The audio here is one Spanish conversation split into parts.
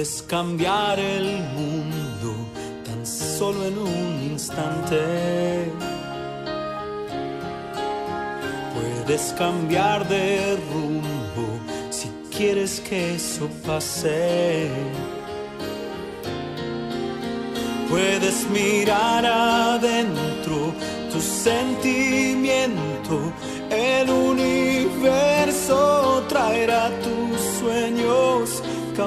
Puedes cambiar el mundo tan solo en un instante. Puedes cambiar de rumbo si quieres que eso pase. Puedes mirar adentro tu sentimiento,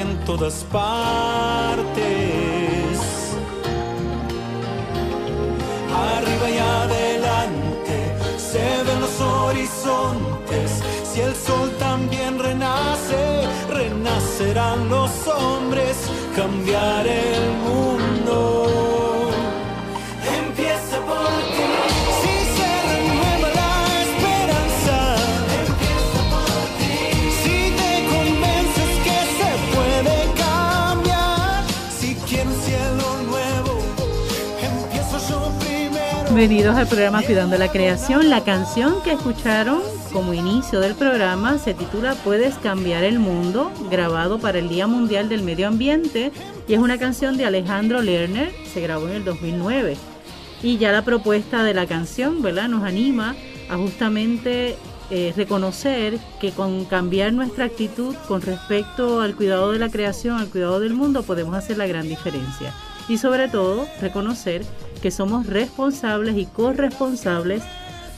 en todas partes. Arriba y adelante se ven los horizontes. Si el sol también renace, renacerán los hombres, Bienvenidos al programa Cuidando la Creación. La canción que escucharon como inicio del programa se titula Puedes cambiar el mundo, grabado para el Día Mundial del Medio Ambiente y es una canción de Alejandro Lerner, se grabó en el 2009. Y ya la propuesta de la canción, ¿verdad? Nos anima a justamente eh, reconocer que con cambiar nuestra actitud con respecto al cuidado de la creación, al cuidado del mundo, podemos hacer la gran diferencia. Y sobre todo, reconocer que somos responsables y corresponsables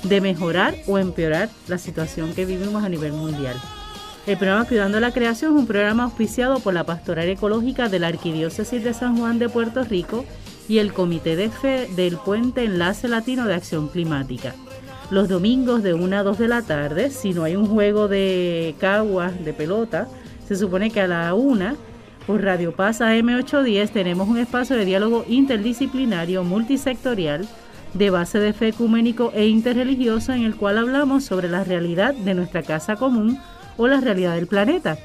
de mejorar o empeorar la situación que vivimos a nivel mundial. El programa Cuidando la Creación es un programa auspiciado por la Pastoral Ecológica de la Arquidiócesis de San Juan de Puerto Rico y el Comité de Fe del Puente Enlace Latino de Acción Climática. Los domingos de 1 a 2 de la tarde, si no hay un juego de caguas, de pelota, se supone que a la 1 por Radio Paz AM810 tenemos un espacio de diálogo interdisciplinario multisectorial de base de fe ecuménico e interreligioso en el cual hablamos sobre la realidad de nuestra casa común o la realidad del planeta.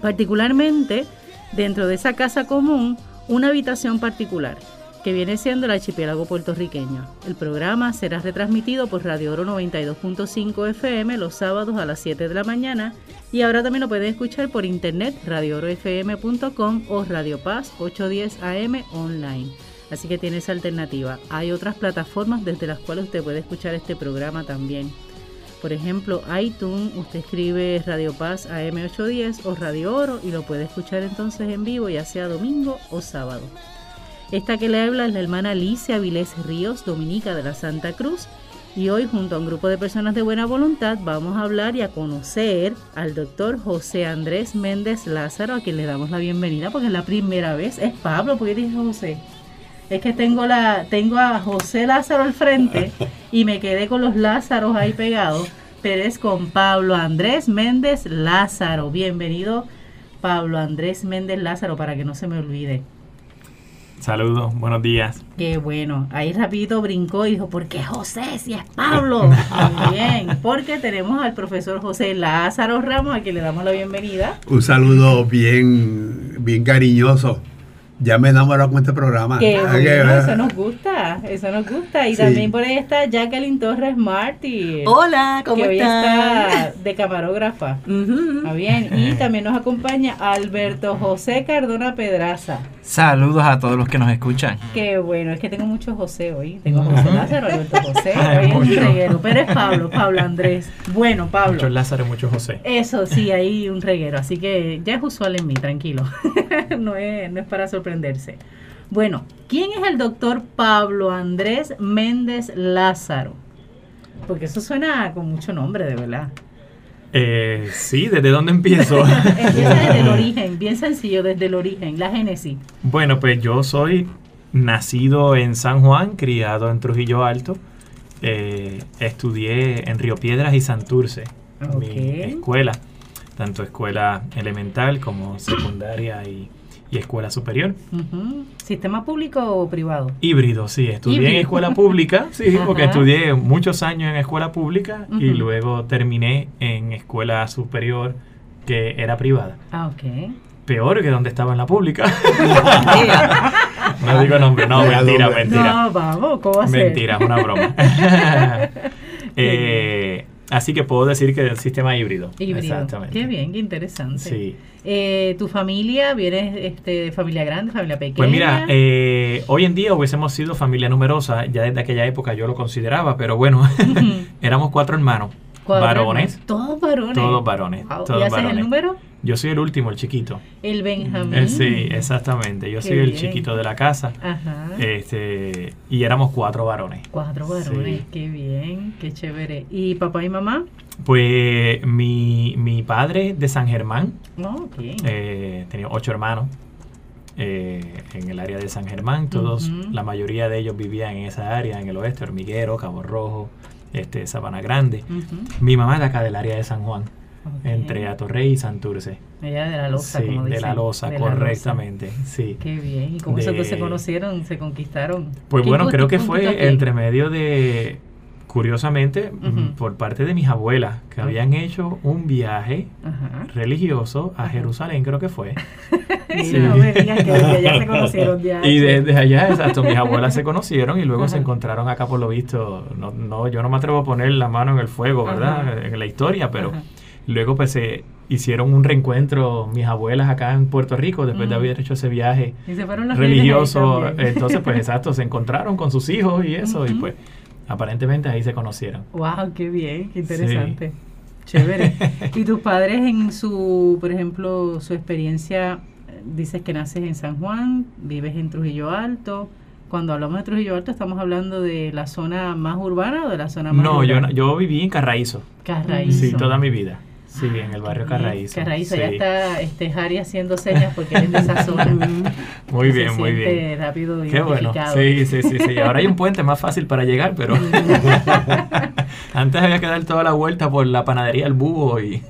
Particularmente dentro de esa casa común, una habitación particular que viene siendo el archipiélago puertorriqueño. El programa será retransmitido por Radio Oro 92.5 FM los sábados a las 7 de la mañana y ahora también lo pueden escuchar por internet radioorofm.com o Radio Paz 810 AM online. Así que tiene esa alternativa. Hay otras plataformas desde las cuales usted puede escuchar este programa también. Por ejemplo, iTunes, usted escribe Radio Paz AM810 o Radio Oro y lo puede escuchar entonces en vivo, ya sea domingo o sábado. Esta que le habla es la hermana Alicia Vilés Ríos, dominica de la Santa Cruz. Y hoy, junto a un grupo de personas de buena voluntad, vamos a hablar y a conocer al doctor José Andrés Méndez Lázaro, a quien le damos la bienvenida porque es la primera vez. Es Pablo, ¿por qué dice José? Es que tengo la tengo a José Lázaro al frente y me quedé con los Lázaros ahí pegados, pero es con Pablo Andrés Méndez Lázaro. Bienvenido Pablo Andrés Méndez Lázaro para que no se me olvide. Saludos, buenos días. Qué bueno. Ahí rapidito brincó y dijo, ¿por qué José si es Pablo? Muy bien, porque tenemos al profesor José Lázaro Ramos, a quien le damos la bienvenida. Un saludo bien, bien cariñoso. Ya me he enamorado con este programa. Qué Ah, bueno, que- eso nos gusta, eso nos gusta. Y Sí. también por ahí está Jacqueline Torres Martí. Hola, ¿cómo que hoy están? está de camarógrafa. Está bien. Y también nos acompaña Alberto José Cardona Pedraza. Saludos a todos los que nos escuchan. Qué bueno, es que tengo mucho José hoy. Tengo José Lázaro, Alberto José. Hoy es un reguero, pero es Pablo, Pablo Andrés. Bueno, Pablo. Muchos Lázaro, muchos José. Eso sí, hay un reguero, así que ya es usual en mí, tranquilo. no, es, no es para sorprenderse. Bueno, ¿quién es el doctor Pablo Andrés Méndez Lázaro? Porque eso suena con mucho nombre, de verdad. Eh, sí, ¿desde dónde empiezo? Empieza desde el origen, bien sencillo, desde el origen, la génesis. bueno, pues yo soy nacido en San Juan, criado en Trujillo Alto. Eh, estudié en Río Piedras y Santurce, Ok. mi escuela, tanto escuela elemental como secundaria y, y escuela superior. ¿Sistema público o privado? Híbrido, sí, estudié en escuela pública, sí, porque estudié muchos años en escuela pública y luego terminé en escuela superior que era privada. Ah, ok. Peor que donde estaba en la pública. No digo nombre, no, mentira, mentira. No, vamos, ¿cómo va a ser? Mentira, es una broma. Eh, así que puedo decir que el sistema híbrido. Híbrido. Exactamente. Qué bien, qué interesante. Sí. Eh, ¿Tu familia, vienes este, de familia grande, familia pequeña? Pues mira, eh, hoy en día hubiésemos sido familia numerosa, ya desde aquella época yo lo consideraba, pero bueno, éramos cuatro hermanos, Cuatro varones, hermanos. Todos varones. todos varones, Wow. todos ¿Y haces varones. el número? Yo soy el último, el chiquito. El Benjamín. Eh, sí, exactamente. Yo Qué soy el bien. chiquito de la casa. Ajá. Este, y éramos cuatro varones. Cuatro varones, Sí. qué bien, qué chévere. ¿Y papá y mamá? Pues mi, mi padre de San Germán, ok. eh, tenía ocho hermanos eh, en el área de San Germán. Todos, la mayoría de ellos vivían en esa área, en el oeste, Hormiguero, Cabo Rojo, este, Sabana Grande. Mi mamá de acá del área de San Juan, Ok. entre Atorrey y Santurce. Ella de la loza, sí, como de la loza, de la loza. correctamente. Sí. Qué bien. ¿Y cómo De- se conocieron, se conquistaron? Pues ¿Quién bueno, creo que fue entre medio de, curiosamente, mm, por parte de mis abuelas, que habían hecho un viaje religioso a Jerusalén, creo que fue. Sí. no me digas que desde allá se conocieron ya. Y desde allá, exacto, mis abuelas se conocieron y luego se encontraron acá por lo visto. No, no, yo no me atrevo a poner la mano en el fuego, ¿verdad? En la historia, pero. Luego pues se hicieron un reencuentro mis abuelas acá en Puerto Rico después de Ujú. haber hecho ese viaje Y se fueron los nenes ahí religioso. Entonces, pues exacto, se encontraron con sus hijos y eso, y pues aparentemente ahí se conocieron. Wow, qué bien, qué interesante. Chévere. ¿Y tus padres en su, por ejemplo, su experiencia, dices que naces en San Juan, vives en Trujillo Alto? Cuando hablamos de Trujillo Alto, ¿estamos hablando de la zona más urbana o de la zona más No, yo, yo viví en Carraízo. Carraízo. Sí, toda mi vida. Sí, en el barrio. Carraízo. Carraízo, sí. ya está este, Harry haciendo señas porque es de esa zona. Muy Se bien, muy bien. rápido Qué bueno. Sí, sí, sí, sí. Ahora hay un puente más fácil para llegar, pero antes había que dar toda la vuelta por la panadería El Búho y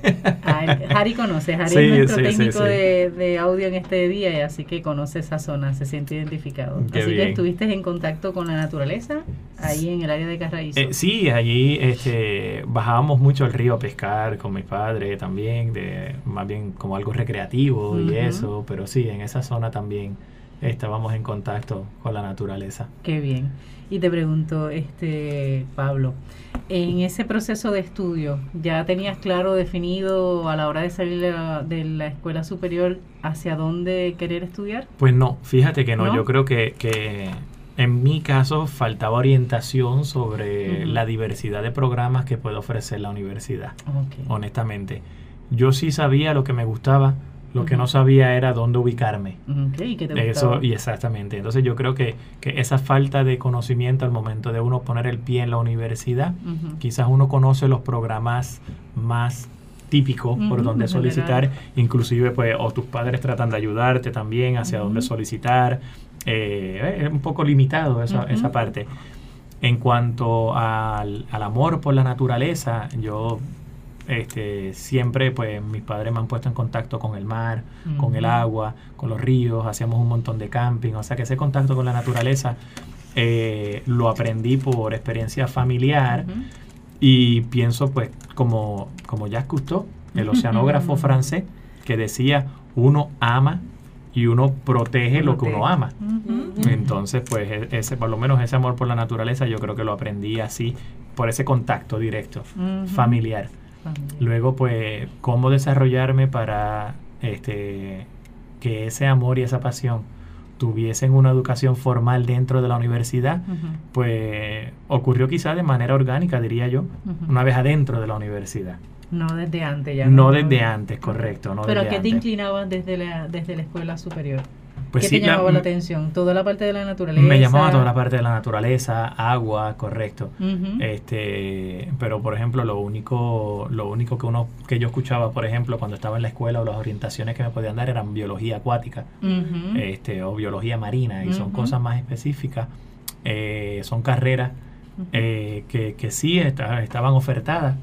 Ah, Harry conoce, Harry Sí, es nuestro sí, técnico sí. De, de audio en este día, y así que conoce esa zona, se siente identificado. Qué así que estuviste en contacto con la naturaleza ahí en el área de Carraízo. Eh, sí, allí este, bajábamos mucho al río a pescar con mi padre también, de, más bien como algo recreativo y eso, pero sí, en esa zona también estábamos en contacto con la naturaleza. Qué bien. Y te pregunto, este Pablo, en ese proceso de estudio, ¿ya tenías claro definido a la hora de salir de la, de la escuela superior hacia dónde querer estudiar? Pues no, fíjate que no, ¿No? yo creo que, que en mi caso faltaba orientación sobre la diversidad de programas que puede ofrecer la universidad, honestamente. Yo sí sabía lo que me gustaba, lo que no sabía era dónde ubicarme. Ok, ¿y qué te Eso, gustaba? y exactamente. Entonces yo creo que, que esa falta de conocimiento al momento de uno poner el pie en la universidad, quizás uno conoce los programas más típicos por donde solicitar, general. inclusive pues o tus padres tratan de ayudarte también hacia dónde solicitar, eh, es un poco limitado esa, esa parte. En cuanto al, al amor por la naturaleza, yo este, siempre, pues mis padres me han puesto en contacto con el mar, con el agua, con los ríos, hacíamos un montón de camping, o sea que ese contacto con la naturaleza eh, lo aprendí por experiencia familiar Ujú. y pienso pues como, como Jacques Cousteau, el oceanógrafo francés, que decía uno ama y uno protege lo que uno ama. Entonces, pues e- ese, por lo menos ese amor por la naturaleza, yo creo que lo aprendí así, por ese contacto directo, familiar. Luego, pues, cómo desarrollarme para este que ese amor y esa pasión tuviesen una educación formal dentro de la universidad, pues ocurrió quizá de manera orgánica, diría yo, una vez adentro de la universidad. No desde antes ya. No desde antes, correcto. No Pero desde ¿qué te antes. inclinabas desde la, desde la escuela superior? Pues ¿Qué sí, te la- llamaba la, atención? ¿Toda la parte de la naturaleza? me llamaba toda la parte de la naturaleza, agua, correcto. Este, pero por ejemplo, lo único, lo único que uno, que yo escuchaba, por ejemplo, cuando estaba en la escuela o las orientaciones que me podían dar eran biología acuática, este, o biología marina, y son cosas más específicas. Eh, son carreras eh, que, que sí esta- estaban ofertadas,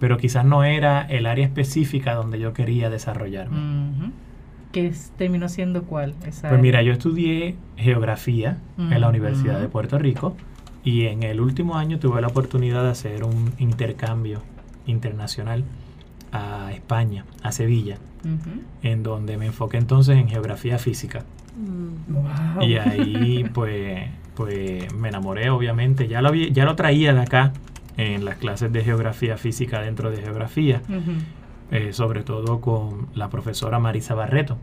pero quizás no era el área específica donde yo quería desarrollarme. Que terminó siendo cuál? Esa Pues mira, yo estudié geografía en la Mm, Universidad mm. de Puerto Rico y en el último año tuve la oportunidad de hacer un intercambio internacional a España, a Sevilla, en donde me enfoqué entonces en geografía física. Wow. Y ahí pues, pues me enamoré, obviamente. Ya lo, había- ya lo traía de acá en las clases de geografía física dentro de geografía. Eh, sobre todo con la profesora Marisa Barreto,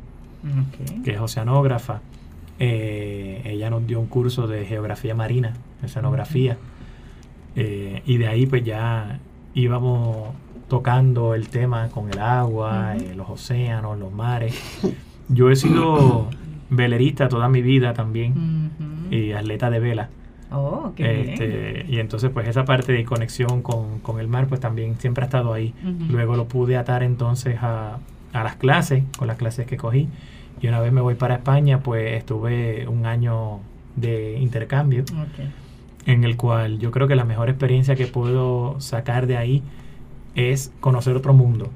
que es oceanógrafa. Eh, ella nos dio un curso de geografía marina, oceanografía. Eh, y de ahí pues ya íbamos tocando el tema con el agua, los océanos, los mares. Yo he sido velerista toda mi vida también y atleta de vela. Oh, qué bien. Este, y entonces pues esa parte de conexión con, con el mar pues también siempre ha estado ahí. Luego lo pude atar entonces a, a las clases, con las clases que cogí. Y una vez me voy para España pues estuve un año de intercambio en el cual yo creo que la mejor experiencia que puedo sacar de ahí es conocer otro mundo.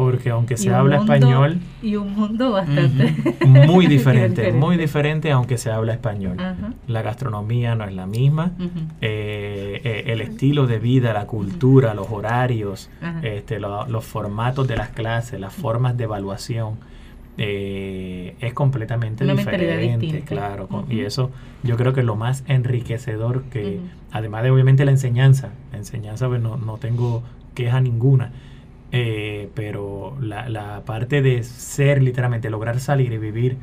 Porque aunque se habla mundo- español, Y un mundo bastante. muy diferente, muy diferente aunque se habla español. Ajá. La gastronomía no es la misma, Ujú. eh, eh, el estilo de vida, la cultura, los horarios, este, lo- los formatos de las clases, las formas de evaluación, eh, es completamente Una diferente, claro. con- Ujú. Y eso yo creo que es lo más enriquecedor que, Ujú. además de obviamente la enseñanza, la enseñanza pues, no, no tengo queja ninguna, eh, pero la, la parte de ser literalmente, lograr salir y vivir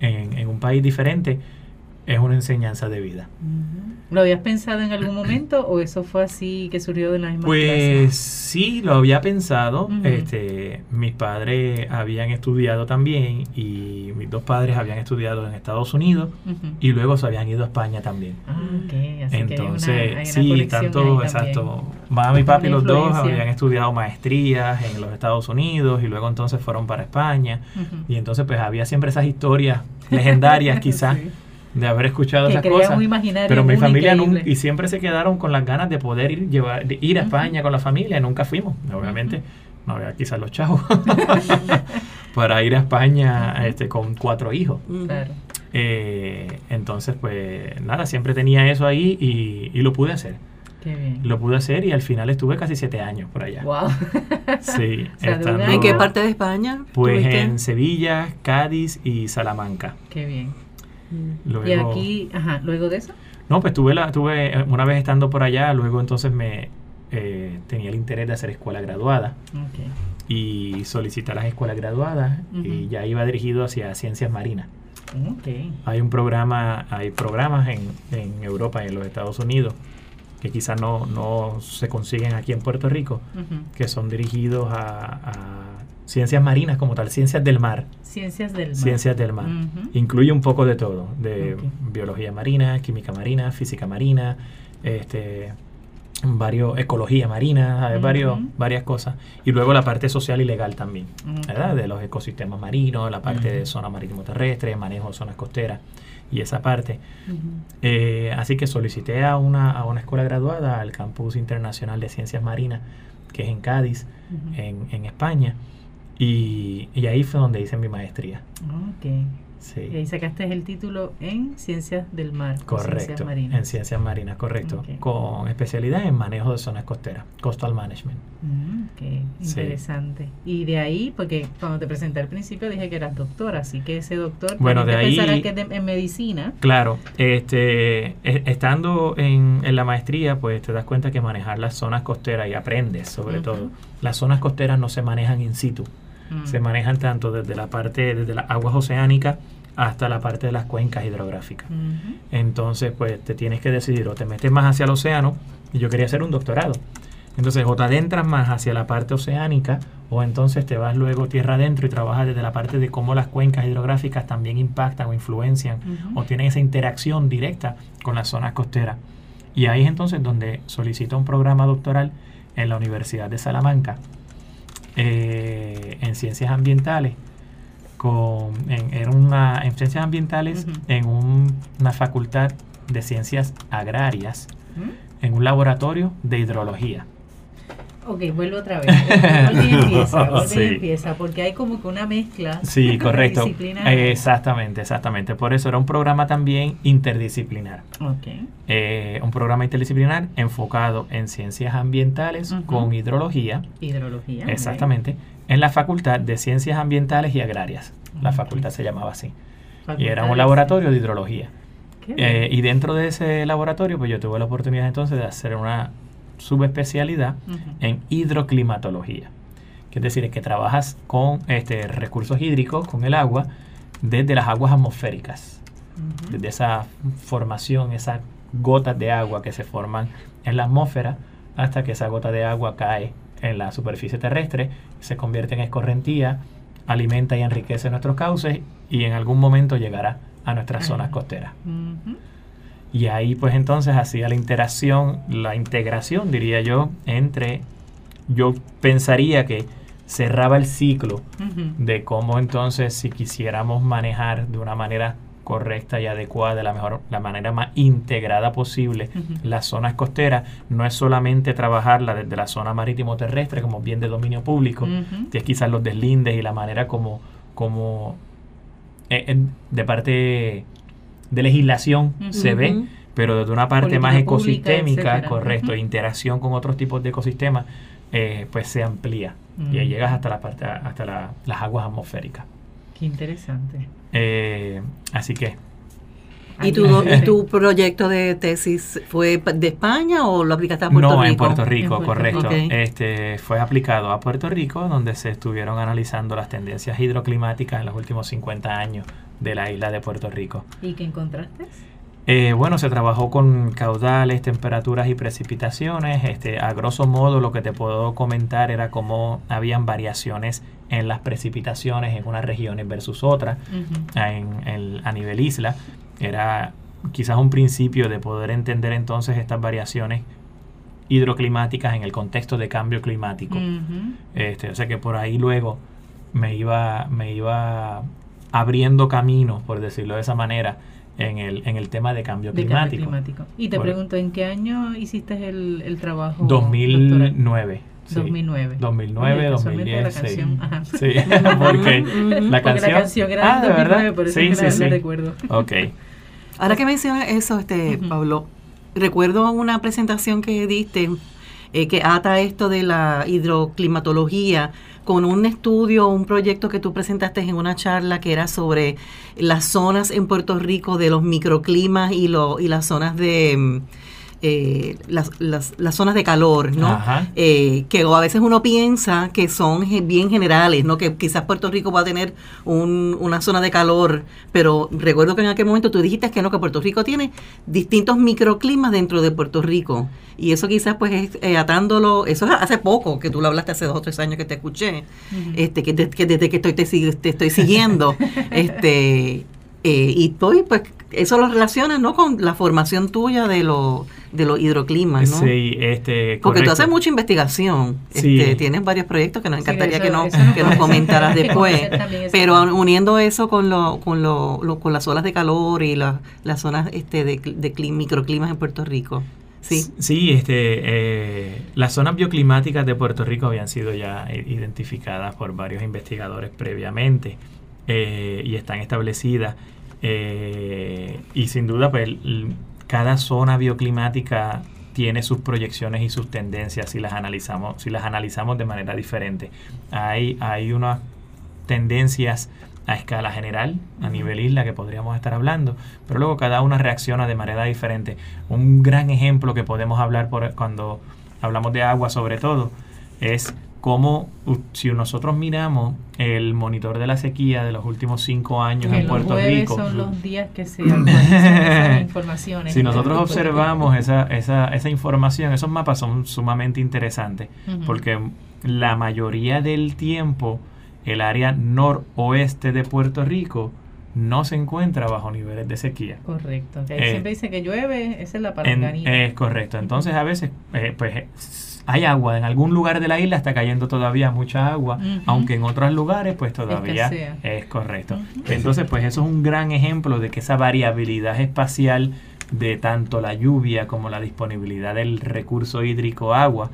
en, en un país diferente, es una enseñanza de vida. ¿Lo habías pensado en algún momento o eso fue así que surgió de la misma Pues sí, lo había pensado. Este, mis padres habían estudiado también y mis dos padres habían estudiado en Estados Unidos y luego se habían ido a España también. Ah, ok. Así Entonces, que hay una, hay una sí, tanto, exacto. Mami y papi, los dos habían estudiado maestrías en los Estados Unidos y luego entonces fueron para España. Y entonces pues había siempre esas historias legendarias quizás Sí. De haber escuchado Que esas cosas. un imaginario Pero mi familia nunca, y siempre se quedaron con las ganas de poder ir, llevar, de ir a. España con la familia. Nunca fuimos, obviamente. No había quizás los chavos para ir a España este, con cuatro hijos. Claro. Eh, entonces, pues nada, siempre tenía eso ahí y, y lo pude hacer. Qué bien. Lo pude hacer y al final estuve casi siete años por allá. Wow. Sí, O sea, de estando- ¿En qué parte de España? Pues en Sevilla, Cádiz y Salamanca. Qué bien. Luego, Y aquí, ajá, luego de eso. No, pues tuve, la, tuve eh, una vez estando por allá, luego entonces me eh, tenía el interés de hacer escuela graduada y solicité las escuelas graduadas y Ujú. ya iba dirigido hacia ciencias marinas. Hay un programa, hay programas en, en Europa y en los Estados Unidos que quizás no, no se consiguen aquí en Puerto Rico, que son dirigidos a, a ciencias marinas como tal, ciencias del mar. Ciencias del mar. Ciencias del mar. Incluye un poco de todo, de biología marina, química marina, física marina, este varios ecología marina, hay varios, varias cosas. Y luego la parte social y legal también. ¿verdad? De los ecosistemas marinos, la parte de zona marítimo terrestre, manejo de zonas costeras y esa parte. Eh, así que solicité a una, a una escuela graduada al Campus Internacional de Ciencias Marinas, que es en Cádiz, en, en España. Y, y ahí fue donde hice mi maestría. Ok. Sí. Y ahí sacaste el título en Ciencias del Mar. Ciencias Correcto, Marinas. en ciencias marinas, correcto, con especialidad en manejo de zonas costeras, coastal management. Mm, Sí. interesante. Y de ahí, porque cuando te presenté al principio dije que eras doctora, así que ese doctor, Bueno, de ahí- pensará que es de- en medicina. Claro, este, e- estando en, en la maestría, pues te das cuenta que manejar las zonas costeras y aprendes sobre todo. Las zonas costeras no se manejan in situ, Mm. se manejan tanto desde la parte, desde las aguas oceánicas hasta la parte de las cuencas hidrográficas. Entonces, pues te tienes que decidir o te metes más hacia el océano, y yo quería hacer un doctorado. Entonces, o te adentras más hacia la parte oceánica, o entonces te vas luego tierra adentro y trabajas desde la parte de cómo las cuencas hidrográficas también impactan o influencian o tienen esa interacción directa con las zonas costeras. Y ahí es entonces donde solicito un programa doctoral en la Universidad de Salamanca eh, en ciencias ambientales con, en, era una, en ciencias ambientales en un- una facultad de ciencias agrarias en un laboratorio de hidrología. Ok, vuelvo otra vez. Vuelve y empieza, vuelve Sí. y empieza, porque hay como que una mezcla. Sí, correcto. exactamente, exactamente. Por eso era un programa también interdisciplinar. Ok. Eh, un programa interdisciplinar enfocado en ciencias ambientales con hidrología, Hidrología. exactamente, en la Facultad de Ciencias Ambientales y Agrarias. La facultad se llamaba así. Facultad Y era un laboratorio de hidrología. Eh, y dentro de ese laboratorio, pues yo tuve la oportunidad entonces de hacer una subespecialidad en hidroclimatología. Que es decir, es que trabajas con este, recursos hídricos, con el agua, desde las aguas atmosféricas, desde esa formación, esas gotas de agua que se forman en la atmósfera, hasta que esa gota de agua cae en la superficie terrestre, se convierte en escorrentía, alimenta y enriquece nuestros cauces y en algún momento llegará a nuestras zonas costeras. Y ahí pues entonces hacía la interacción, la integración diría yo, entre, yo pensaría que cerraba el ciclo de cómo entonces si quisiéramos manejar de una manera correcta y adecuada, de la mejor, la manera más integrada posible las zonas costeras, no es solamente trabajarla desde la zona marítimo terrestre como bien de dominio público, que es quizás los deslindes y la manera como, como eh, de parte de legislación Ujú. se ve, pero desde una parte más Política pública, ecosistémica, etcétera. correcto, Ujú. interacción con otros tipos de ecosistemas, eh, pues se amplía y ahí llegas hasta la parte, hasta la- las aguas atmosféricas. Qué interesante. Eh, así que ¿Y tu, ¿Y tu proyecto de tesis fue de España o lo aplicaste a Puerto no Rico? en Puerto Rico, En Puerto correcto. Rico. Ok. Este fue aplicado a Puerto Rico, donde se estuvieron analizando las tendencias hidroclimáticas en los últimos 50 años de la isla de Puerto Rico. ¿Y qué encontraste? Eh, bueno, se trabajó con caudales, temperaturas y precipitaciones. Este, a grosso modo, lo que te puedo comentar era cómo habían variaciones en las precipitaciones en unas regiones versus otras en, el- a nivel isla. Era quizás un principio de poder entender entonces estas variaciones hidroclimáticas en el contexto de cambio climático. Este, o sea que por ahí luego me iba, me iba abriendo camino, por decirlo de esa manera, en el, en el tema de cambio De climático. cambio climático. Y te Por- pregunto, ¿en qué año hiciste el, el trabajo? doctoral? 2009. sí. 2009. 2009, Oye, casualmente 2010. la sí. canción, ajá. Sí, porque la Porque canción. la canción era Ah, del ¿de 2009, verdad? por eso Sí, sí, la, sí. la recuerdo. Ok. Ahora que mencionas eso, este Ujú. Pablo, recuerdo una presentación que diste eh, que ata esto de la hidroclimatología con un estudio, un proyecto que tú presentaste en una charla que era sobre las zonas en Puerto Rico de los microclimas y, lo, y las zonas de mm, eh, las, las, las zonas de calor, ¿no? Ajá. Eh, que a veces uno piensa que son bien generales, ¿no? Que quizás Puerto Rico va a tener un- una zona de calor, pero recuerdo que en aquel momento tú dijiste que no, que Puerto Rico tiene distintos microclimas dentro de Puerto Rico. Y eso quizás pues es eh, atándolo, eso es hace poco, que tú lo hablaste hace dos o tres años que te escuché, este que, de- que desde que estoy te, te estoy siguiendo, este eh, y tú, pues eso lo relacionas, ¿no? Con la formación tuya de, lo, de los hidroclimas, ¿no? Sí, este. Porque tú haces mucha investigación, Sí. este, tienes varios proyectos que nos Sí, encantaría eso- que, no, eso nos que nos parece. comentaras después. Pero uniendo eso con lo, con lo, lo- con las olas de calor y la- las zonas este, de, de cli- microclimas en Puerto Rico. Sí. Sí, este, eh, las zonas bioclimáticas de Puerto Rico habían sido ya identificadas por varios investigadores previamente eh, y están establecidas. Eh, y sin duda, pues, cada zona bioclimática tiene sus proyecciones y sus tendencias si las analizamos, si las analizamos de manera diferente. Hay, hay unas tendencias a escala general, a nivel isla, que podríamos estar hablando, pero luego cada una reacciona de manera diferente. Un gran ejemplo que podemos hablar por, cuando hablamos de agua sobre todo es cómo u- si nosotros miramos el monitor de la sequía de los últimos cinco años Que en los Puerto Rico, son los días que se esas informaciones. si nosotros observamos esa, esa, esa información, esos mapas son sumamente interesantes porque la mayoría del tiempo el área noroeste de Puerto Rico no se encuentra bajo niveles de sequía. Correcto. Que ahí Eh, siempre dice que llueve, esa es la palanganita. es correcto. Entonces a veces eh, pues hay agua. En algún lugar de la isla está cayendo todavía mucha agua, aunque en otros lugares pues todavía es correcto. Entonces pues eso es un gran ejemplo de que esa variabilidad espacial de tanto la lluvia como la disponibilidad del recurso hídrico agua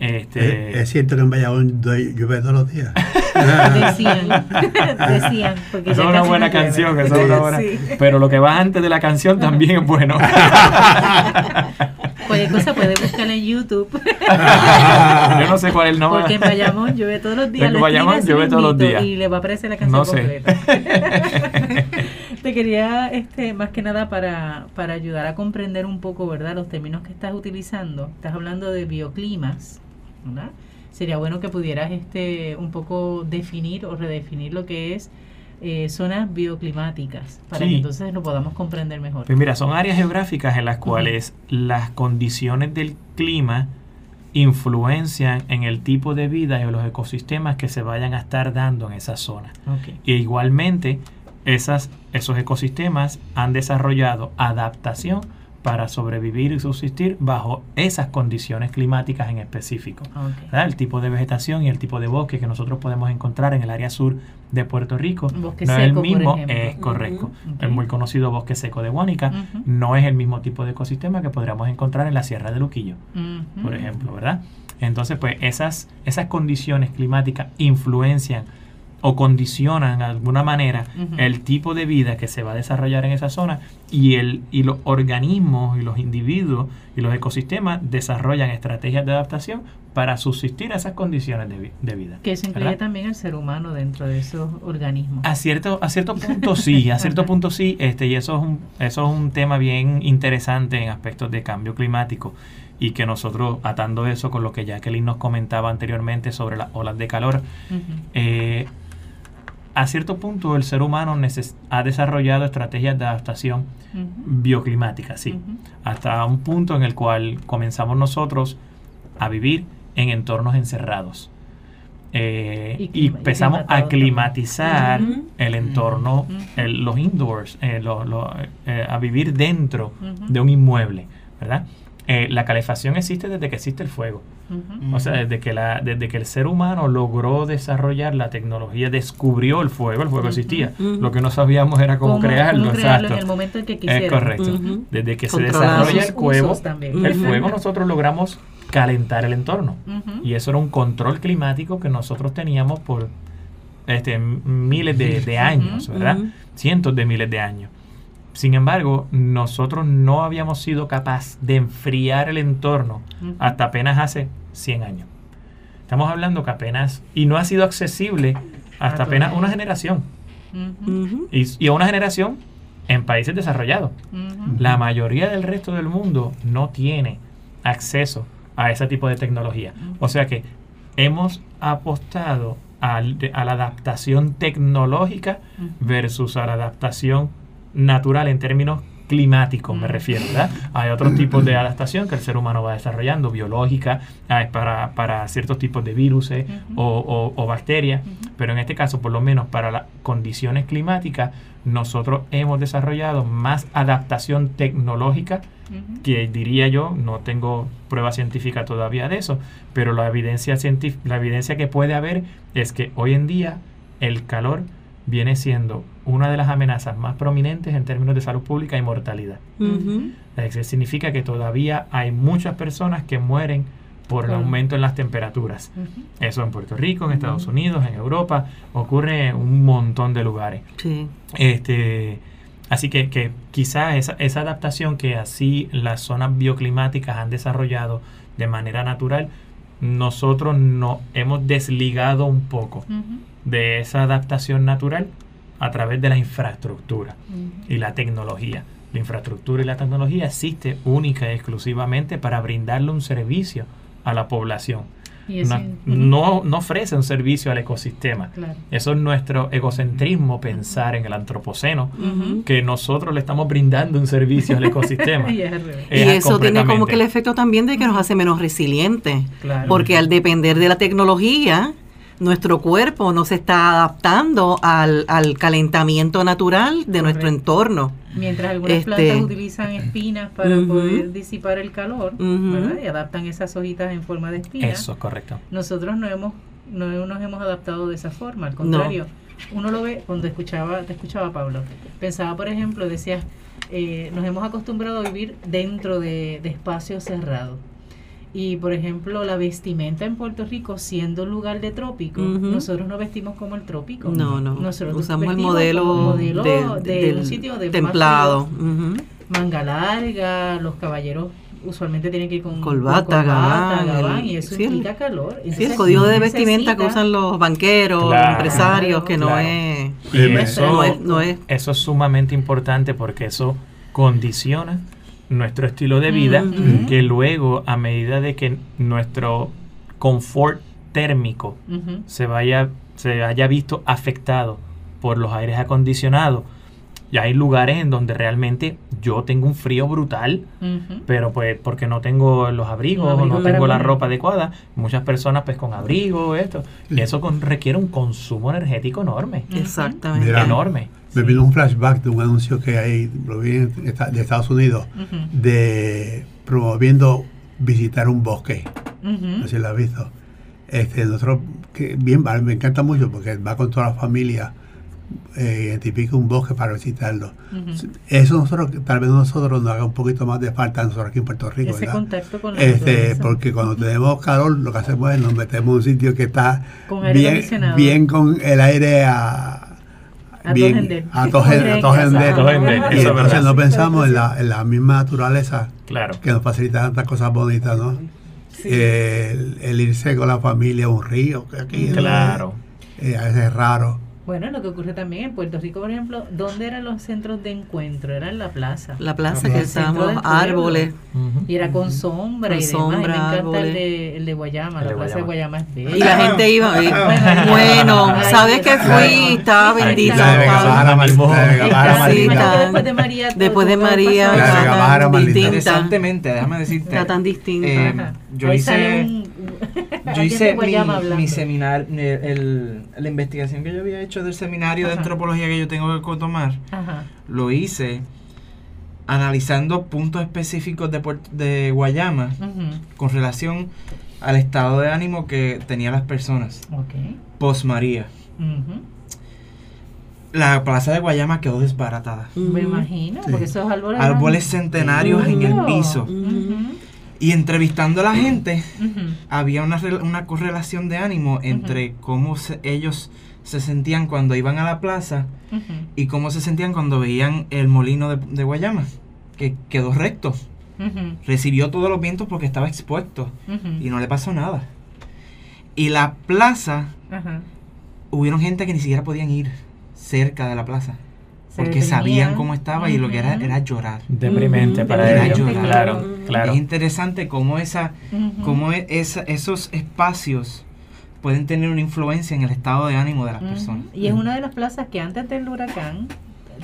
Este, Eh, es cierto que en doy- llueve todos los días. Decían, decían. Porque es una buena canción, esa es una buena. Sí. Pero lo que va antes de la canción también es bueno. Cualquier cosa puede buscar en YouTube. Yo no sé cuál es el nombre. Porque en Bayamón llueve todos los días. En Bayamón llueve todos los días. Y le va a aparecer la canción No sé. completa. Te quería, este, más que nada, para, para ayudar a comprender un poco, ¿verdad? Los términos que estás utilizando. Estás hablando de bioclimas, ¿verdad? Sería bueno que pudieras, este, un poco definir o redefinir lo que es eh, zonas bioclimáticas, para Sí. que entonces lo podamos comprender mejor. Pues mira, son áreas geográficas en las cuales las condiciones del clima influencian en el tipo de vida y en los ecosistemas que se vayan a estar dando en esa zona. Y igualmente, esas, esos ecosistemas han desarrollado adaptación para sobrevivir y subsistir bajo esas condiciones climáticas en específico. ¿verdad? El tipo de vegetación y el tipo de bosque que nosotros podemos encontrar en el área sur de Puerto Rico Bosque no es el mismo, es correcto. El muy conocido bosque seco de Guánica no es el mismo tipo de ecosistema que podríamos encontrar en la Sierra de Luquillo, por ejemplo, ¿verdad? Entonces, pues esas, esas condiciones climáticas influencian o condicionan de alguna manera el tipo de vida que se va a desarrollar en esa zona y, el, y los organismos y los individuos y los ecosistemas desarrollan estrategias de adaptación para subsistir a esas condiciones de, de vida. Que eso incluye ¿verdad? también el ser humano dentro de esos organismos. A cierto, a cierto punto sí, a cierto punto sí, este, y eso es, un, eso es un tema bien interesante en aspectos de cambio climático y que nosotros, atando eso con lo que Jacqueline nos comentaba anteriormente sobre las olas de calor, eh, a cierto punto el ser humano ha desarrollado estrategias de adaptación Ujú. bioclimáticas, sí, hasta un punto en el cual comenzamos nosotros a vivir en entornos encerrados. Eh, Y empezamos a climatizar el entorno, el- los indoors, eh, lo- lo- eh, a vivir dentro de un inmueble, ¿verdad? Eh, la calefacción existe desde que existe el fuego. O sea, desde que, la, desde que el ser humano logró desarrollar la tecnología, descubrió el fuego, el fuego existía. Lo que no sabíamos era cómo, crearlo, cómo crearlo exacto. en el momento en que quisiera. Es correcto. Desde que se desarrolla el fuego, el fuego nosotros logramos calentar el entorno. Y eso era un control climático que nosotros teníamos por este, miles de, de años. ¿verdad? Cientos de miles de años. Sin embargo, nosotros no habíamos sido capaces de enfriar el entorno hasta apenas hace 100 años. Estamos hablando que apenas, y no ha sido accesible hasta apenas una generación. Y, y a una generación en países desarrollados. La mayoría del resto del mundo no tiene acceso a ese tipo de tecnología. O sea que hemos apostado de- a la adaptación tecnológica versus a la adaptación natural en términos climáticos, me Mm. refiero, ¿verdad? Hay otros tipos de adaptación que el ser humano va desarrollando, biológica, ah, para, para ciertos tipos de virus o, o- o bacterias, pero en este caso, por lo menos para las condiciones climáticas, nosotros hemos desarrollado más adaptación tecnológica que diría yo, no tengo prueba científica todavía de eso, pero la evidencia, la evidencia que puede haber es que hoy en día el calor viene siendo una de las amenazas más prominentes en términos de salud pública y mortalidad. Eso significa que todavía hay muchas personas que mueren por el aumento en las temperaturas. Eso en Puerto Rico, en Estados Unidos, en Europa, ocurre en un montón de lugares. Sí. Este, así que, que quizá esa, esa adaptación que así las zonas bioclimáticas han desarrollado de manera natural, nosotros no hemos desligado un poco. De esa adaptación natural a través de la infraestructura y la tecnología. La infraestructura y la tecnología existe única y exclusivamente para brindarle un servicio a la población. Y No, no, no ofrece un servicio al ecosistema. Claro. Eso es nuestro egocentrismo pensar en el antropoceno, que nosotros le estamos brindando un servicio al ecosistema. Y es eso tiene como que el efecto también de que nos hace menos resilientes. Claro. Porque al depender de la tecnología, nuestro cuerpo no se está adaptando al, al calentamiento natural de nuestro entorno. Mientras algunas Este- plantas utilizan espinas para poder disipar el calor. Y adaptan esas hojitas en forma de espinas. Eso, correcto. Nosotros no hemos no nos hemos adaptado de esa forma, al contrario. Uno lo ve cuando escuchaba, te escuchaba Pablo. Pensaba, por ejemplo, decías, eh, nos hemos acostumbrado a vivir dentro de, de espacios cerrados. Y por ejemplo, la vestimenta en Puerto Rico, siendo un lugar de trópico, nosotros no vestimos como el trópico. No, no. Nosotros Usamos el modelo, de- de, del sitio de más templado. Manga larga, los caballeros usualmente tienen que ir con Corbata, con gabán, gabán, y eso sí, implica calor. Sí, el código de necesita- vestimenta que usan los banqueros, Claro. los empresarios, que no Claro. es... Y eso, no es, no es eso es sumamente importante porque eso condiciona nuestro estilo de vida, que luego a medida de que nuestro confort térmico se vaya se haya visto afectado por los aires acondicionados. Y hay lugares en donde realmente yo tengo un frío brutal, pero pues porque no tengo los abrigos, o no tengo la ropa adecuada. Muchas personas pues con abrigo, esto. Y eso con- requiere un consumo energético enorme. Exactamente. Mira. Enorme. Me vino un flashback de un anuncio que hay, de Estados Unidos, de promoviendo visitar un bosque. No sé si lo has visto. Este, nosotros, que bien, me encanta mucho porque va con toda la familia, eh, identifica un bosque para visitarlo. Eso nosotros, tal vez nosotros nos haga un poquito más de falta nosotros aquí en Puerto Rico, Ese contacto con la Este, porque cuando tenemos calor, lo que hacemos es nos metemos en un sitio que está Con bien, bien con el aire a, A bien, a es entonces no pensamos en la, en la misma naturaleza Claro. que nos facilita tantas cosas bonitas, ¿no? Sí. el, el irse con la familia a un río, que aquí Claro. eh, a veces es raro. Bueno, lo que ocurre también en Puerto Rico, por ejemplo, ¿dónde eran los centros de encuentro? Era en la plaza. La plaza La que estábamos, árboles. Y era con sombra Con y demás. sombra, y me encanta árboles. el de, el de Guayama. El la de plaza de Guayama. Es bella. Y la gente iba. y- Bueno, ¿sabes que fui? Estaba bendito. La de. Maldita, después de María. todo- Después de María. La de Maldita. Interesantemente, déjame decirte. Está tan distinta. eh, yo Ahí hice, sale un- yo hice mi, mi seminar, eh, el- la investigación que yo había hecho del seminario de antropología que yo tengo que tomar, Ajá. lo hice analizando puntos específicos de, de Guayama con relación al estado de ánimo que tenían las personas Ok. post María. Ujú. La plaza de Guayama quedó desbaratada. Me imagino, Sí. porque esos árboles. Árboles centenarios en el piso. Ujú. Y entrevistando a la gente, había una, una correlación de ánimo entre cómo se- ellos se sentían cuando iban a la plaza y cómo se sentían cuando veían el molino de, de Guayama, que quedó recto. Recibió todos los vientos porque estaba expuesto y no le pasó nada. Y la plaza, hubieron gente que ni siquiera podían ir cerca de la plaza. Porque detenían. sabían cómo estaba y lo que era era llorar. Deprimente Ujú. para Deprimente, ellos. claro. Claro, claro. Es interesante cómo, esa, Ujú. cómo e- esa- esos espacios pueden tener una influencia en el estado de ánimo de las personas. Y es una de las plazas que antes del huracán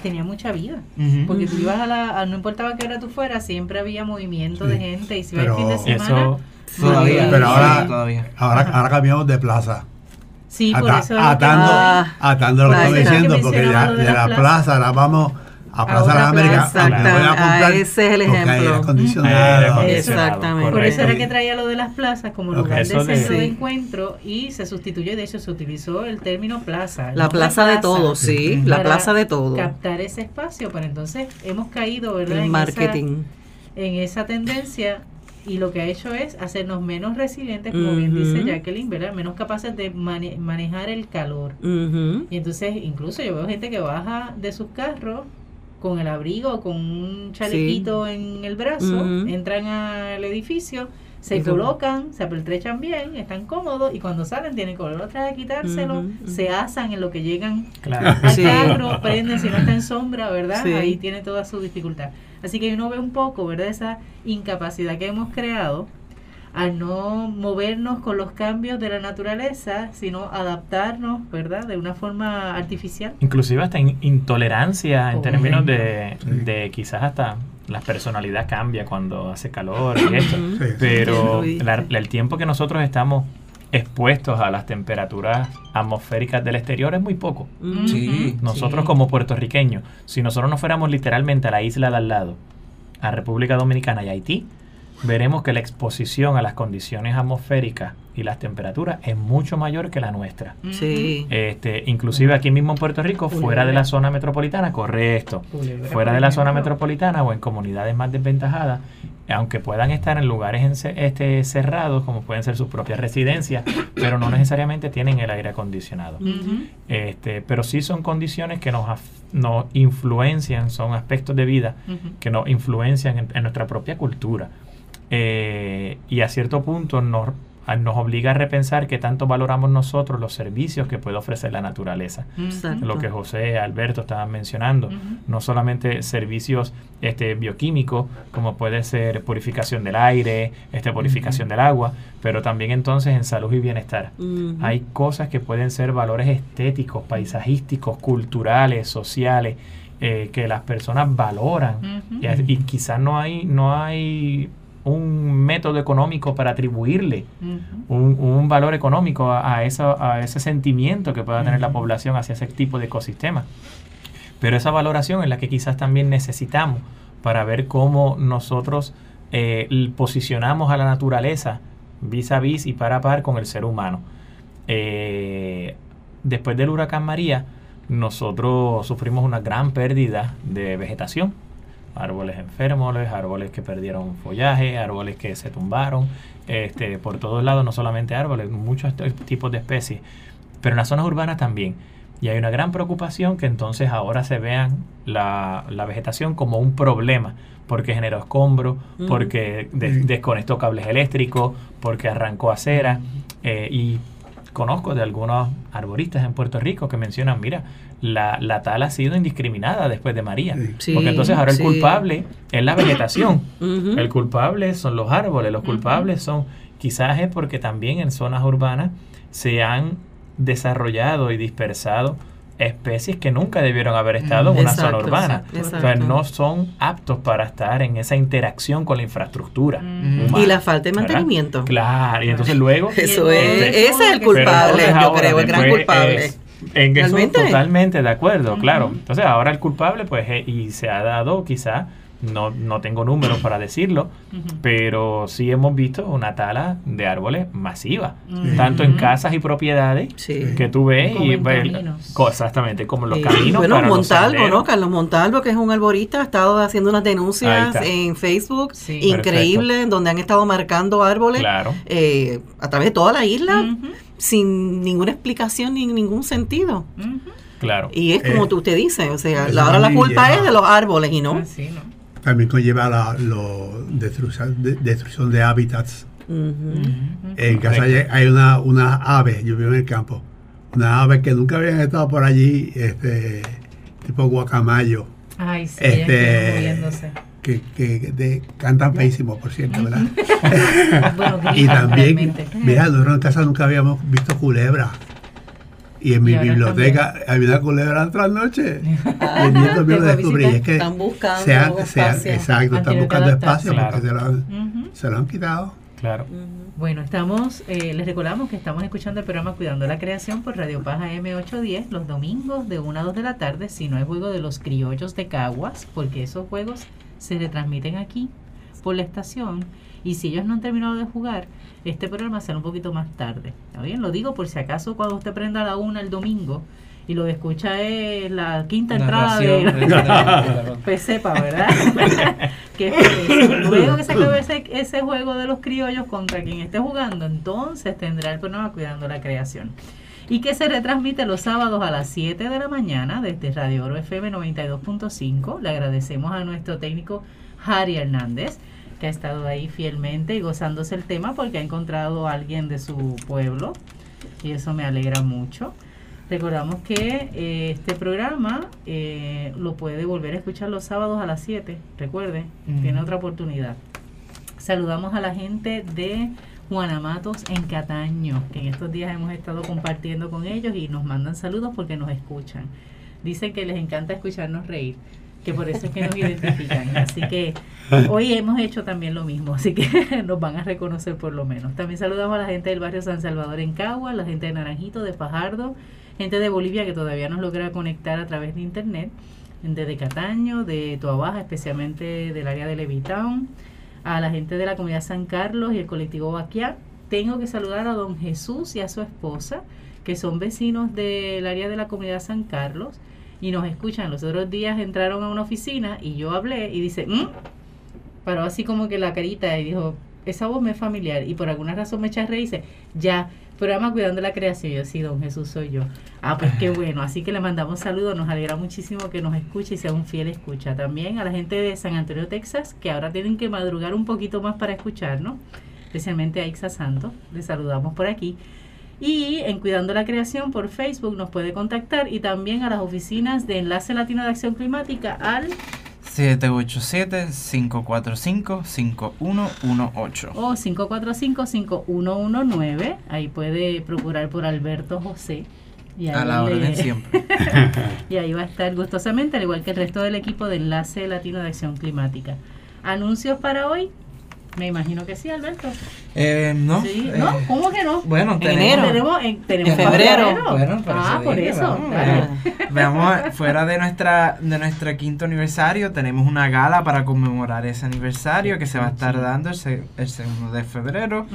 tenía mucha vida. Porque tú ibas a la, a- no importaba que hora tú fueras, siempre había movimiento de gente y si iba el fin de semana. eso, Todavía, Pero ahora- todavía. Ahora, ahora cambiamos de plaza. Sí, por Ata- eso es lo que- atando, Ah, atando lo que estoy diciendo, Que porque ya lo de de la la plaza. plaza ahora vamos a Plaza de plaza. voy a comprar, ah, ese es el ejemplo. aire Exactamente. Por eso era que traía lo de las plazas como lugar Eso de de- centro de encuentro y se sustituyó, y de hecho se utilizó el término plaza. La no plaza de todos, sí, la plaza de todos. Captar ese espacio, pero entonces hemos caído, ¿verdad? El en marketing. Esa, en esa tendencia y lo que ha hecho es hacernos menos resilientes, como bien dice. Jacqueline, ¿verdad? Menos capaces de mane- manejar el calor. Y entonces incluso yo veo gente que baja de sus carros con el abrigo, con un chalequito en el brazo, entran al edificio, se colocan, se apertrechan bien, están cómodos y cuando salen tienen que volver otra vez a quitárselo, se asan en lo que llegan claro. al Sí. carro, prenden si no está en sombra, ¿verdad? Sí. Ahí tiene toda su dificultad. Así que uno ve un poco, ¿verdad? Esa incapacidad que hemos creado al no movernos con los cambios de la naturaleza, sino adaptarnos, ¿verdad? De una forma artificial. Inclusive hasta in- intolerancia en términos de, Sí. de quizás hasta la personalidad cambia cuando hace calor y esto. Sí. Pero Sí, la- el tiempo que nosotros estamos expuestos a las temperaturas atmosféricas del exterior es muy poco. Sí. Nosotros Sí. como puertorriqueños, si nosotros nos fuéramos literalmente a la isla de al lado, a República Dominicana y Haití, veremos que la exposición a las condiciones atmosféricas y las temperaturas es mucho mayor que la nuestra. Sí. Este, inclusive aquí mismo en Puerto Rico, fuera de la zona metropolitana, correcto. Fuera de la zona metropolitana o en comunidades más desventajadas, aunque puedan estar en lugares este, cerrados, como pueden ser sus propias residencias, pero no necesariamente tienen el aire acondicionado. Este, pero sí son condiciones que nos, nos influencian, son aspectos de vida que nos influencian en, en nuestra propia cultura. Eh, y a cierto punto nos, nos obliga a repensar qué tanto valoramos nosotros los servicios que puede ofrecer la naturaleza. Exacto. Lo que José y Alberto estaban mencionando, no solamente servicios este, bioquímicos, como puede ser purificación del aire, este, purificación del agua, pero también entonces en salud y bienestar. Hay cosas que pueden ser valores estéticos, paisajísticos, culturales, sociales, eh, que las personas valoran. Y, y quizás no hay, no hay un método económico para atribuirle un, un valor económico a, a ese sentimiento que pueda tener la población hacia ese tipo de ecosistema. Pero esa valoración es la que quizás también necesitamos para ver cómo nosotros eh, posicionamos a la naturaleza vis a vis y par a par con el ser humano. Eh, después del huracán María, nosotros sufrimos una gran pérdida de vegetación. Árboles enfermos, árboles que perdieron follaje, árboles que se tumbaron, este, por todos lados, no solamente árboles, muchos tipos de especies, pero en las zonas urbanas también. Y hay una gran preocupación que entonces ahora se vean la, la vegetación como un problema, porque generó escombro, Ujú. porque desconectó cables eléctricos, porque arrancó acera. eh, y conozco de algunos arboristas en Puerto Rico que mencionan, mira, la, la tala ha sido indiscriminada después de María. Sí. Porque entonces ahora el culpable es la vegetación. El culpable son los árboles, los culpables son, quizás es porque también en zonas urbanas se han desarrollado y dispersado especies que nunca debieron haber estado en una zona urbana. exacto. O sea, no son aptos para estar en esa interacción con la infraestructura. Ujú. humana, Y la falta de ¿verdad? mantenimiento. Claro, y entonces luego... Eso Y es, entonces, ese es el culpable, entonces yo ahora creo, el gran culpable. es- en eso ¿Realmente? totalmente de acuerdo, claro. Entonces ahora el culpable, pues, eh, y se ha dado quizá, no, no tengo números para decirlo, pero sí hemos visto una tala de árboles masiva, Ujú. tanto en casas y propiedades Sí. que tú ves Como y en ves- caminos. co- exactamente como los Eh, caminos bueno, para los Montalvo, senderos. ¿no? Carlos Montalvo, que es un arborista, ha estado haciendo unas denuncias en Facebook Sí. increíbles, donde han estado marcando árboles Claro. eh, a través de toda la isla sin ninguna explicación ni ningún sentido. Claro. Y es como Eh, tú usted dice, o sea, ahora la culpa es de los árboles y no. Así, ¿no? También conlleva la lo, destrucción, de, destrucción de hábitats. En casa hay hay una, una ave, yo vivo en el campo, una ave que nunca habían estado por allí, este tipo guacamayo, Ay, sí, Este- moviéndose. que, que de- cantan feísimo, por cierto, ¿verdad? Bueno, y también, realmente. mira, nosotros en casa nunca habíamos visto culebra. Y en mi biblioteca había una culebra en las noches. Y el nieto mío lo descubrí. Es que Están buscando se han- se han- espacio. exacto, están buscando espacio porque se lo, han, Ujú. se lo han quitado. Claro. Bueno, estamos, eh, les recordamos que estamos escuchando el programa Cuidando la Creación por Radio Paz M810 los domingos de 1 a 2 de la tarde, si no hay juego de los criollos de Caguas, porque esos juegos se retransmiten aquí por la estación y si ellos no han terminado de jugar, este programa será un poquito más tarde. ¿Está bien? Lo digo por si acaso cuando usted prenda a la 1 el domingo y lo que escucha es la quinta entrada de... De- Pues sepa, ¿verdad? que. Luego que se acabe ese, ese juego de los criollos contra quien esté jugando, entonces tendrá el programa Cuidando la Creación. Y que se retransmite los sábados a las 7 de la mañana desde Radio Oro FM 92.5. Le agradecemos a nuestro técnico Harry Hernández, que ha estado ahí fielmente y gozándose el tema porque ha encontrado a alguien de su pueblo. Y eso me alegra mucho. Recordamos que eh, este programa eh, lo puede volver a escuchar los sábados a las 7. Recuerde, Ujú. tiene otra oportunidad. Saludamos a la gente de Juanamatos en Cataño, que en estos días hemos estado compartiendo con ellos y nos mandan saludos porque nos escuchan. Dicen que les encanta escucharnos reír, que por eso es que nos identifican. Así que hoy hemos hecho también lo mismo, así que nos van a reconocer por lo menos. También saludamos a la gente del barrio San Salvador en Cagua, la gente de Naranjito, de Fajardo, gente de Bolivia que todavía nos logra conectar a través de internet, gente de Cataño, de Toabaja, especialmente del área de Levitown, a la gente de la comunidad San Carlos y el colectivo Baquiar. Tengo que saludar a don Jesús y a su esposa, que son vecinos del área de la comunidad San Carlos y nos escuchan. Los otros días entraron a una oficina y yo hablé y dice, "Mm, paró así como que la carita y dijo, esa voz me es familiar y por alguna razón me echa a reír y dice, ya, programa Cuidando la Creación. Yo, sí, don Jesús soy yo. Ah, pues qué bueno. Así que le mandamos saludos. Nos alegra muchísimo que nos escuche y sea un fiel escucha. También a la gente de San Antonio, Texas, que ahora tienen que madrugar un poquito más para escucharnos. Especialmente a Ixa Santo. Les saludamos por aquí. Y en Cuidando la Creación por Facebook nos puede contactar y también a las oficinas de Enlace Latino de Acción Climática al 787-545-5118. o 545-5119. Ahí puede procurar por Alberto José. Y A la le- orden siempre. y ahí va a estar gustosamente, al igual que el resto del equipo de Enlace Latino de Acción Climática. ¿Anuncios para hoy? Me imagino que sí, Alberto. Eh, no. Sí, eh, ¿No? ¿Cómo que no? Bueno, En tenemos, enero. Tenemos, en, tenemos En para febrero. Bueno, por ah, eso por dije, eso. vamos, claro. eh, Veamos, fuera de nuestra de nuestro quinto aniversario, tenemos una gala para conmemorar ese aniversario que se va a estar dando el, se- el segundo de febrero.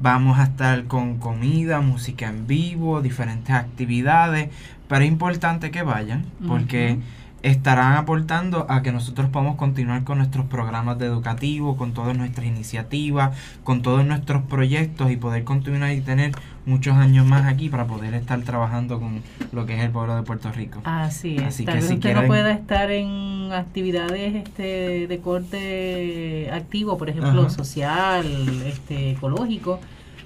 Vamos a estar con comida, música en vivo, diferentes actividades, pero es importante que vayan porque. Estarán aportando a que nosotros podamos continuar con nuestros programas de educativo, con todas nuestras iniciativas, con todos nuestros proyectos y poder continuar y tener muchos años más aquí para poder estar trabajando con lo que es el pueblo de Puerto Rico. Así es. Así Tal que vez si usted quieren- no pueda estar en actividades este, de corte activo, por ejemplo, Ajá. social, este, ecológico,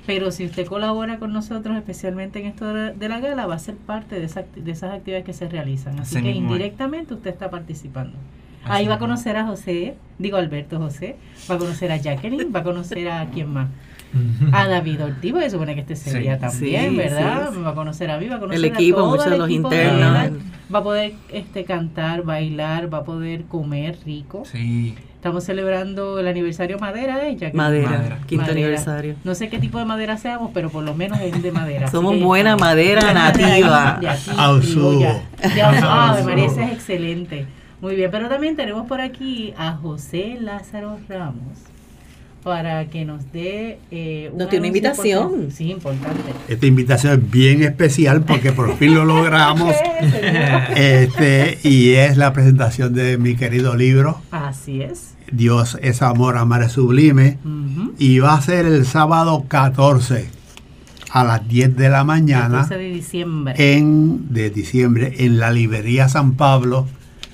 pero si usted colabora con nosotros, especialmente en esto de la gala, va a ser parte de, esa de esas actividades que se realizan. Así, Así que es. indirectamente usted está participando. Así Ahí va a conocer a José, digo Alberto José, va a conocer a Jacqueline, va a conocer a quién más. A David Ortiz, porque supone que este Sí. día también, Sí, ¿verdad? sí, sí. va a conocer a mí, va a conocer El a equipo, todo muchos el de los internos. Va a poder este cantar, bailar, va a poder comer rico. Sí, Estamos celebrando el aniversario madera de ella. Madera, Madera. quinto Madera. aniversario. No sé qué tipo de madera seamos, pero por lo menos es de madera. Somos buena madera nativa. De aquí. Ah, me parece excelente. Muy bien, pero también tenemos por aquí a José Lázaro Ramos para que nos dé eh, un Nos tiene una invitación. importante. Sí, importante. Esta invitación es bien especial porque por fin lo logramos. Este, y es la presentación de mi querido libro, Así es. Dios es amor, amar es sublime. Y va a ser el sábado 14 a las 10 de la mañana 14 de diciembre. en, de diciembre en la librería San Pablo.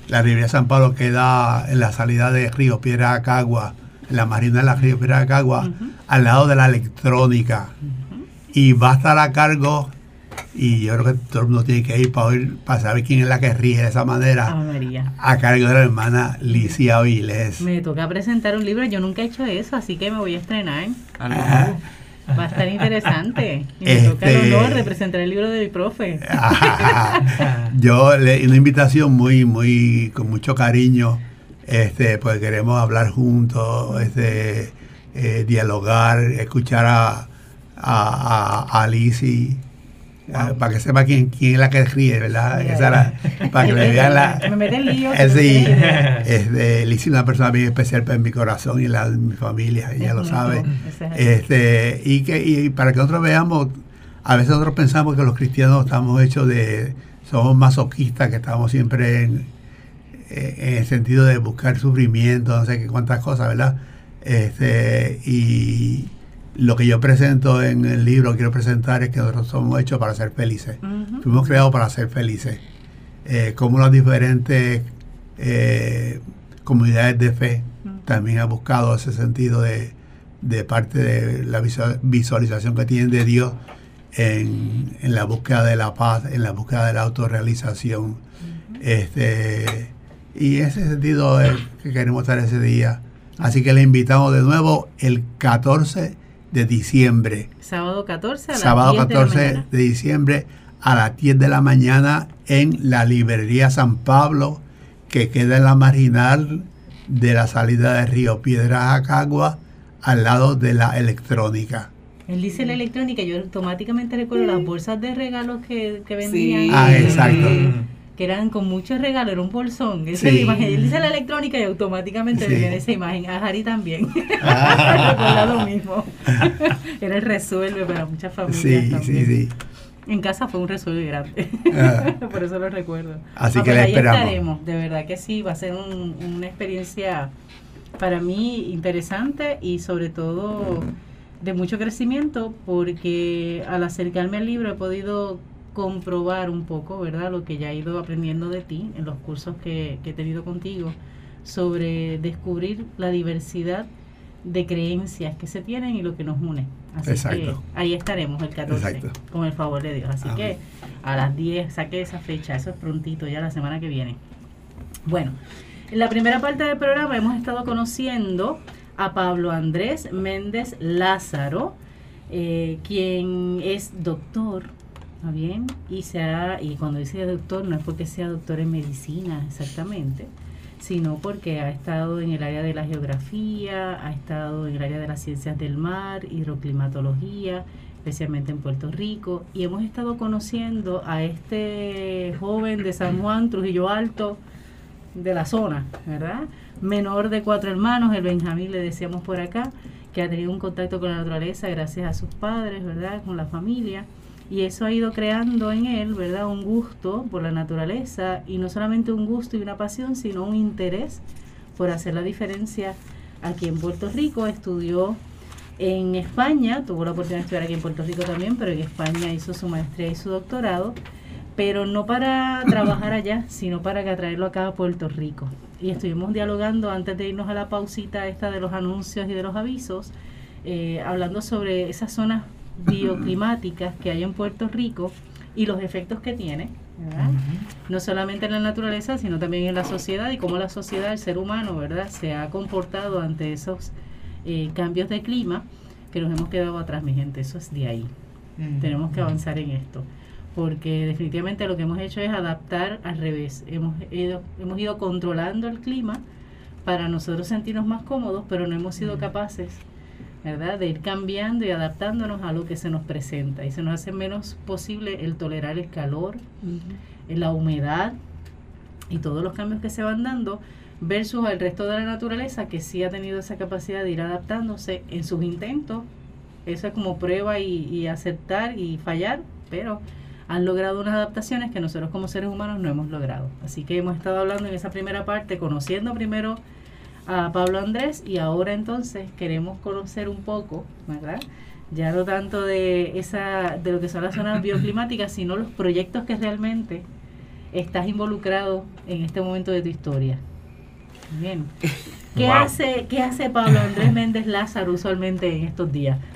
La librería San Pablo queda en la salida de Río Piedra Acagua, en la marina de la Río Piedra Acagua, al lado de la electrónica. Y va a estar a cargo, y yo creo que todo el mundo tiene que ir para, oír- para saber quién es la que ríe de esa manera, María. a cargo de la hermana Licia Viles. Me toca presentar un libro, yo nunca he hecho eso, así que me voy a estrenar. Ah. Va a estar interesante. Y me toca el Este- honor de presentar el libro de mi profe. Yo le una invitación muy, muy, con mucho cariño, este, pues queremos hablar juntos, este, eh, dialogar, escuchar a, a, a, a Lizzy, a- para que sepa quién, quién es la que ríe, ¿verdad? Esa era- para que le vean la... Me mete en lío, Eh, sí, este, Lizzy es una persona bien especial en mi corazón y la de mi familia, ella lo sabe. Este, y, que, y para que nosotros veamos, a veces nosotros pensamos que los cristianos estamos hechos de, somos masoquistas, que estamos siempre en, eh, en el sentido de buscar sufrimiento, no sé qué cuántas cosas, ¿verdad? Este, y lo que yo presento en el libro, quiero presentar es que nosotros somos hechos para ser felices. Fuimos creados para ser felices. Eh, como las diferentes eh, comunidades de fe también han buscado ese sentido de, de parte de la visual- visualización que tienen de Dios en, en la búsqueda de la paz, en la búsqueda de la autorrealización. este, y ese sentido es que queremos estar ese día. Así que le invitamos de nuevo el 14 de diciembre Sábado 14 a las sábado 10 de la 14 mañana. de diciembre a las 10 de la mañana en la librería San Pablo, que queda en la marginal de la salida de Río Piedras Acagua, al lado de la electrónica. Él dice la electrónica, yo automáticamente recuerdo las bolsas de regalos que, que vendían. Sí. Ah, exacto. Que eran con muchos regalos, era un bolsón. Esa Sí. es la imagen. Él dice la electrónica y automáticamente Sí. viene esa imagen. A Harry también. Ah. Lo mismo. Era el resuelve para muchas familias. Sí, también. sí, sí. En casa fue un resuelve grande. Ah. Por eso lo recuerdo. Así Ah, que pues ahí esperamos. estaremos. De verdad que sí, va a ser un- una experiencia para mí interesante y sobre todo de mucho crecimiento porque al acercarme al libro he podido comprobar un poco, ¿verdad? Lo que ya he ido aprendiendo de ti en los cursos que, que he tenido contigo sobre descubrir la diversidad de creencias que se tienen y lo que nos une. Así que ahí estaremos el 14, con el favor de Dios. Así que a las 10 saque esa fecha, eso es prontito, ya la semana que viene. Bueno, en la primera parte del programa hemos estado conociendo a Pablo Andrés Méndez Lázaro, eh, quien es doctor, bien? Y, sea, y cuando dice doctor no es porque sea doctor en medicina exactamente, sino porque ha estado en el área de la geografía, ha estado en el área de las ciencias del mar, hidroclimatología, especialmente en Puerto Rico, y hemos estado conociendo a este joven de San Juan, Trujillo Alto, de la zona, ¿verdad? Menor de cuatro hermanos, el Benjamín le decíamos por acá, que ha tenido un contacto con la naturaleza gracias a sus padres, ¿verdad? Con la familia y eso ha ido creando en él, ¿verdad? Un gusto por la naturaleza y no solamente un gusto y una pasión, sino un interés por hacer la diferencia aquí en Puerto Rico. Estudió en España, tuvo la oportunidad de estudiar aquí en Puerto Rico también, pero en España hizo su maestría y su doctorado, pero no para trabajar allá, sino para traerlo acá a Puerto Rico. Y estuvimos dialogando antes de irnos a la pausita esta de los anuncios y de los avisos, eh, hablando sobre esas zonas bioclimáticas que hay en Puerto Rico y los efectos que tiene, no solamente en la naturaleza, sino también en la sociedad y cómo la sociedad, el ser humano, ¿verdad?, se ha comportado ante esos eh, cambios de clima que nos hemos quedado atrás, mi gente, eso es de ahí. Tenemos que avanzar en esto, porque definitivamente lo que hemos hecho es adaptar al revés. Hemos ido, hemos ido controlando el clima para nosotros sentirnos más cómodos, pero no hemos sido capaces ¿verdad? De ir cambiando y adaptándonos a lo que se nos presenta y se nos hace menos posible el tolerar el calor, la humedad y todos los cambios que se van dando versus el resto de la naturaleza que sí ha tenido esa capacidad de ir adaptándose en sus intentos. Eso es como prueba y, y aceptar y fallar, pero han logrado unas adaptaciones que nosotros como seres humanos no hemos logrado. Así que hemos estado hablando en esa primera parte, conociendo primero a Pablo Andrés y ahora entonces queremos conocer un poco, ¿verdad? Ya no tanto de esa de lo que son las zonas bioclimáticas, sino los proyectos que realmente estás involucrado en este momento de tu historia. Bien. ¿Qué, hace, ¿Qué hace Pablo Andrés Méndez Lázaro usualmente en estos días?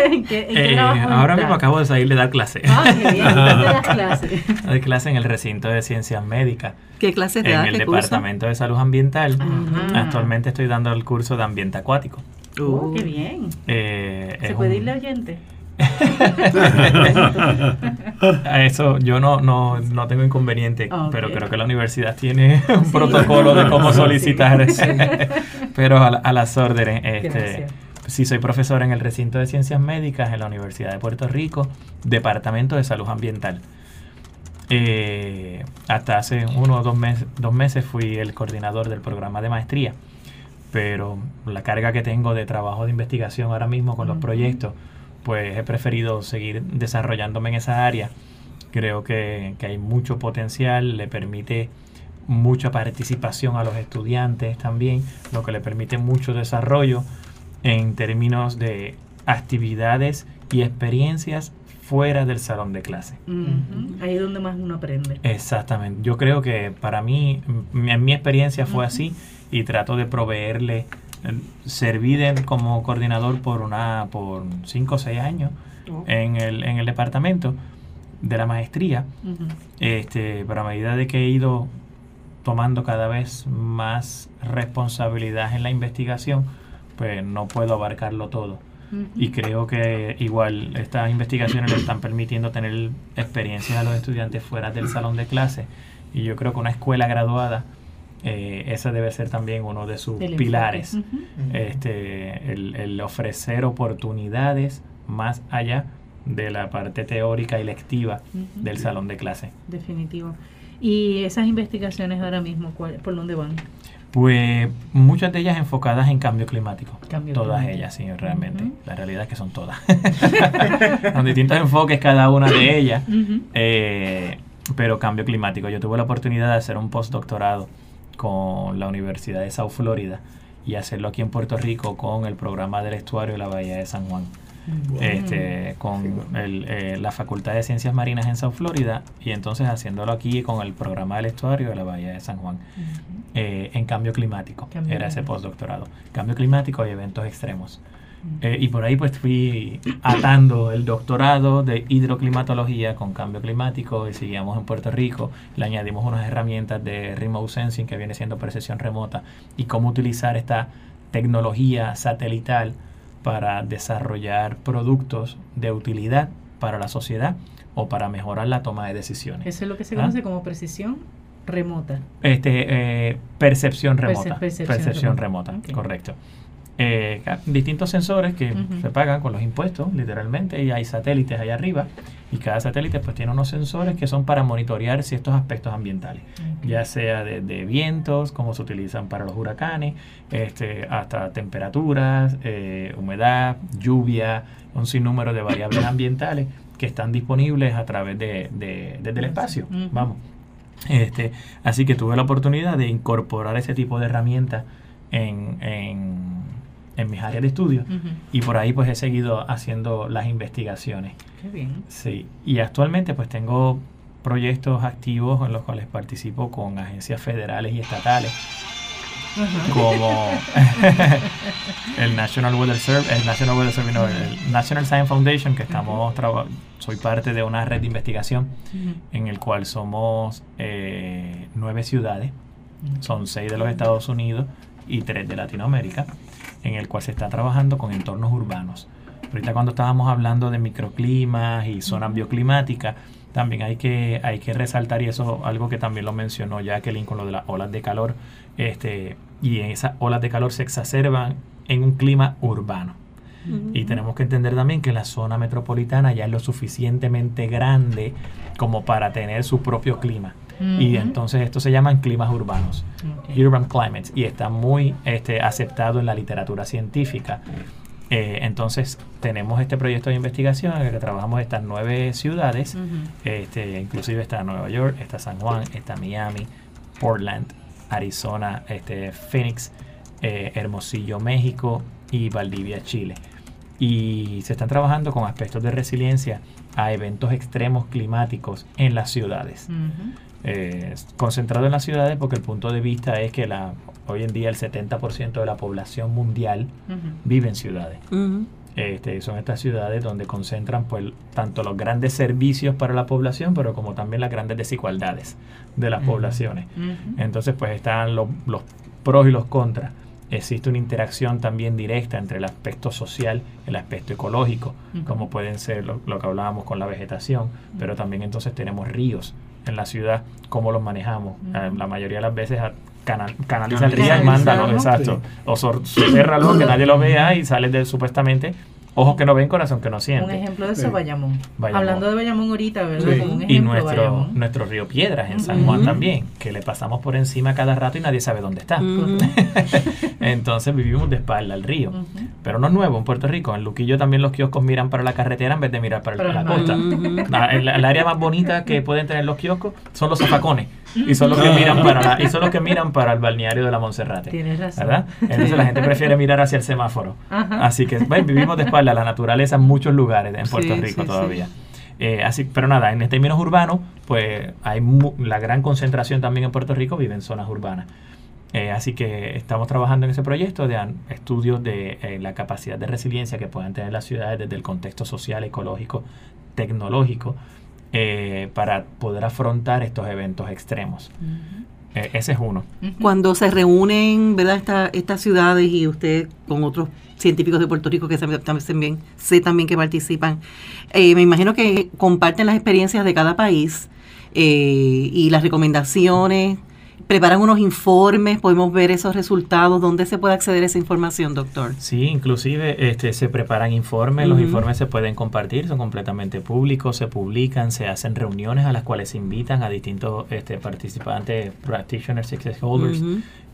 Eh, ahora mismo acabo de salir de dar clase. Ah, qué bien. ¿Dónde das clase? Doy clase en el recinto de ciencias médicas. ¿Qué clase En el Departamento de Salud Ambiental. Actualmente estoy dando el curso de ambiente acuático. Oh, qué bien. Eh, ¿Se puede irle oyente? A eso yo no, no, no tengo inconveniente, pero creo que la universidad tiene un protocolo de cómo solicitar. pero a, las órdenes. Este, sí, soy profesor en el recinto de ciencias médicas en la Universidad de Puerto Rico, Departamento de Salud Ambiental. Eh, hasta hace uno o dos meses, dos meses fui el coordinador del programa de maestría, pero la carga que tengo de trabajo de investigación ahora mismo con los proyectos pues he preferido seguir desarrollándome en esa área. Creo que, hay mucho potencial, le permite mucha participación a los estudiantes también, lo que le permite mucho desarrollo en términos de actividades y experiencias fuera del salón de clase. Ahí es donde más uno aprende. Exactamente. Yo creo que para mí, en mi experiencia fue así y trato de proveerle serví como coordinador por una por cinco o seis años oh. en, el, en el departamento de la maestría. Este pero a medida de que he ido tomando cada vez más responsabilidad en la investigación pues no puedo abarcarlo todo. Y creo que igual estas investigaciones le están permitiendo tener experiencias a los estudiantes fuera del salón de clase. Y yo creo que una escuela graduada eh, ese debe ser también uno de sus pilares, este, el, ofrecer oportunidades más allá de la parte teórica y lectiva del salón de clase. Definitivo. ¿Y esas investigaciones ahora mismo, por dónde van? Pues muchas de ellas enfocadas en cambio climático. todas ellas, sí, realmente. La realidad es que son todas. Con distintos enfoques cada una de ellas. Eh, pero cambio climático. Yo tuve la oportunidad de hacer un postdoctorado con la Universidad de South Florida y hacerlo aquí en Puerto Rico con el programa del estuario de la Bahía de San Juan. Este, con el, eh, la Facultad de Ciencias Marinas en South Florida y entonces haciéndolo aquí con el programa del estuario de la Bahía de San Juan eh, en cambio climático. Cambio era ese postdoctorado. Cambio climático y eventos extremos Eh, y por ahí pues fui atando el doctorado de hidroclimatología con cambio climático y seguíamos en Puerto Rico, le añadimos unas herramientas de remote sensing que viene siendo percepción remota y cómo utilizar esta tecnología satelital para desarrollar productos de utilidad para la sociedad o para mejorar la toma de decisiones. Eso es lo que se ¿Ah? conoce como precisión remota. Este, eh, percepción remota. percepción percepción remota. correcto. Eh, distintos sensores que se pagan con los impuestos, literalmente, y hay satélites allá arriba, y cada satélite pues tiene unos sensores que son para monitorear ciertos aspectos ambientales, ya sea de, de vientos, como se utilizan para los huracanes, este, hasta temperaturas, eh, humedad, lluvia, un sinnúmero de variables ambientales que están disponibles a través de, de- desde el espacio. Vamos. Este, así que tuve la oportunidad de incorporar ese tipo de herramientas en, en, en mis áreas de estudio. Y por ahí pues he seguido haciendo las investigaciones. Qué bien. Sí, y actualmente pues tengo proyectos activos en los cuales participo con agencias federales y estatales como el National Weather Service, el National Weather Service, no, el National Science Foundation, que estamos soy parte de una red de investigación en el cual somos eh, nueve ciudades, son seis de los Estados Unidos y tres de Latinoamérica, en el cual se está trabajando con entornos urbanos. Ahorita cuando estábamos hablando de microclimas y zonas bioclimáticas, también hay que, hay que resaltar, y eso algo que también lo mencionó Jacqueline con lo de las olas de calor, este, y esas olas de calor se exacerban en un clima urbano. Y tenemos que entender también que la zona metropolitana ya es lo suficientemente grande como para tener su propio clima. Y entonces esto se llaman climas urbanos, urban climates, y está muy este, aceptado en la literatura científica. Eh, entonces tenemos este proyecto de investigación en el que trabajamos estas nueve ciudades, este, inclusive está Nueva York, está San Juan, está Miami, Portland, Arizona, este, Phoenix, eh, Hermosillo, México y Valdivia, Chile. Y se están trabajando con aspectos de resiliencia a eventos extremos climáticos en las ciudades. Eh, concentrado en las ciudades porque el punto de vista es que la, hoy en día el 70% de la población mundial vive en ciudades. Este, son estas ciudades donde concentran pues tanto los grandes servicios para la población, pero como también las grandes desigualdades de las poblaciones. Entonces pues están los, los pros y los contras. Existe una interacción también directa entre el aspecto social y el aspecto ecológico, como pueden ser lo, lo que hablábamos con la vegetación, pero también entonces tenemos ríos en la ciudad, cómo los manejamos. Eh, la mayoría de las veces canal- canaliza el río y mándalo, exacto. O sor- sotérralo, que nadie lo vea y sales de supuestamente ojos que no ven, corazón que no Un siente. ejemplo de eso, Sí. Bayamón. Bayamón. Hablando de Bayamón ahorita, ¿verdad? Sí. Como un Y ejemplo, nuestro, Bayamón. nuestro río Piedras en San Juan también, que le pasamos por encima cada rato y nadie sabe dónde está. Entonces vivimos de espalda al río. Pero no es nuevo en Puerto Rico. En Luquillo también los kioscos miran para la carretera en vez de mirar para, Para la costa. La- el, el área más bonita que pueden tener los kioscos son los zafacones. Y son los que miran para la- y son los que miran para el balneario de la Monserrate. Tienes razón. ¿Verdad? Entonces la gente prefiere mirar hacia el semáforo. Ajá. Así que bueno, vivimos de espalda a la naturaleza en muchos lugares en Puerto Sí, Rico sí, todavía. Eh, así, pero nada, en términos urbanos, pues hay mu- la gran concentración también en Puerto Rico vive en zonas urbanas. Eh, así que estamos trabajando en ese proyecto de estudios de eh, la capacidad de resiliencia que puedan tener las ciudades desde el contexto social, ecológico, tecnológico, eh, para poder afrontar estos eventos extremos. Eh, ese es uno. Cuando se reúnen, ¿verdad? Esta- estas ciudades y usted con otros científicos de Puerto Rico que se- también sé también que participan, eh, me imagino que comparten las experiencias de cada país eh, y las recomendaciones, preparan unos informes, podemos ver esos resultados, ¿dónde se puede acceder a esa información, doctor? Sí, inclusive este, se preparan informes, los informes se pueden compartir, son completamente públicos, se publican, se hacen reuniones a las cuales se invitan a distintos este, participantes, practitioners, success holders.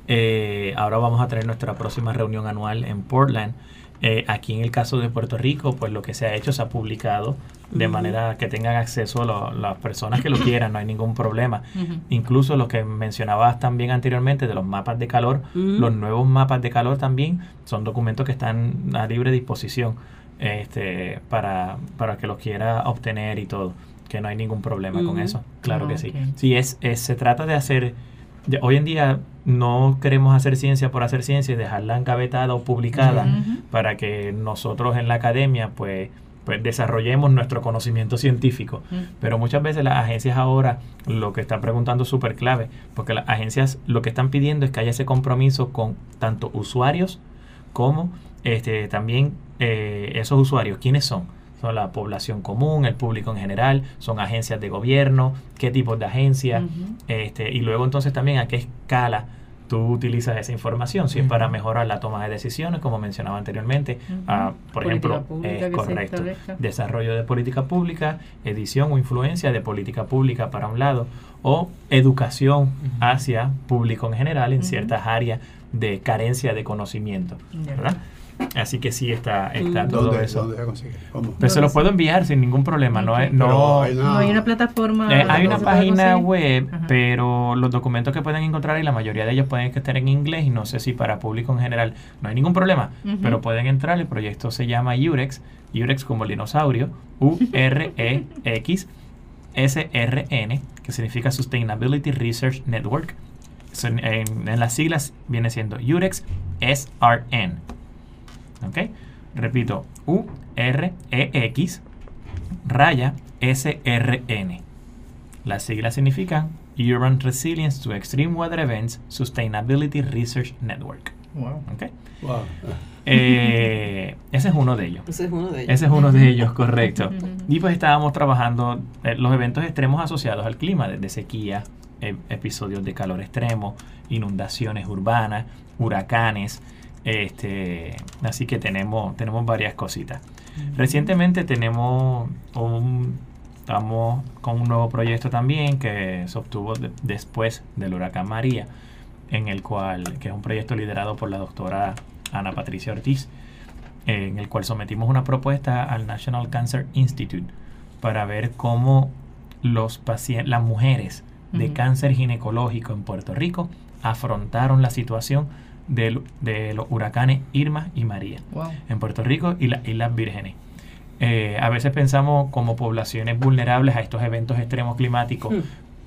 Eh, ahora vamos a tener nuestra próxima reunión anual en Portland. Eh, aquí en el caso de Puerto Rico, pues lo que se ha hecho se ha publicado de manera que tengan acceso lo- las personas que lo quieran, no hay ningún problema. Incluso lo que mencionabas también anteriormente de los mapas de calor, los nuevos mapas de calor también son documentos que están a libre disposición este, para, para que los quiera obtener y todo, que no hay ningún problema con eso, claro que sí. Ok. Sí, es, es- se trata de hacer, hoy en día no queremos hacer ciencia por hacer ciencia y dejarla engavetada o publicada para que nosotros en la academia pues, pues desarrollemos nuestro conocimiento científico. Pero muchas veces las agencias ahora lo que están preguntando es súper clave, porque las agencias lo que están pidiendo es que haya ese compromiso con tanto usuarios como este, también eh, esos usuarios. ¿Quiénes son? Son la población común, el público en general, son agencias de gobierno, qué tipos de agencias, este, y luego entonces también a qué escala tú utilizas esa información, si es para mejorar la toma de decisiones, como mencionaba anteriormente, ah, por Política ejemplo, correcto, desarrollo de política pública, edición o influencia de política pública para un lado, o educación Ujú. hacia público en general en ciertas áreas de carencia de conocimiento. ¿verdad? Así que sí está, está Mm. todo ¿Dónde, eso. ¿Dónde se consigue? ¿Cómo? Pero se lo puedo enviar sin ningún problema, no es, Pero no, hay No hay una plataforma. eh, hay una página conseguir? web, Ajá. pero los documentos que pueden encontrar y la mayoría de ellos pueden estar en inglés y no sé si para público en general no hay ningún problema, pero pueden entrar. El proyecto se llama UREX, UREX como el dinosaurio, U-R-E-X S-R-N, que significa Sustainability Research Network. En las siglas viene siendo UREX SRN. ¿Ok? Repito, U-R-E-X raya S-R-N. Las siglas significan Urban Resilience to Extreme Weather Events Sustainability Research Network. Wow. ¿Ok? Wow. Eh, ese es uno de ellos. Ese es uno de ellos. Ese es uno de ellos, correcto. Y pues estábamos trabajando eh, los eventos extremos asociados al clima, desde sequía, eh, episodios de calor extremo, inundaciones urbanas, huracanes. Este, así que tenemos, tenemos varias cositas. Recientemente tenemos un, estamos con un nuevo proyecto también que se obtuvo de- después del huracán María, en el cual, que es un proyecto liderado por la doctora Ana Patricia Ortiz, en el cual sometimos una propuesta al National Cancer Institute para ver cómo los pacientes, las mujeres de cáncer ginecológico en Puerto Rico afrontaron la situación del- de, los huracanes Irma y María Wow. en Puerto Rico y las Islas Vírgenes. Eh, a veces pensamos como poblaciones vulnerables a estos eventos extremos climáticos, Hmm.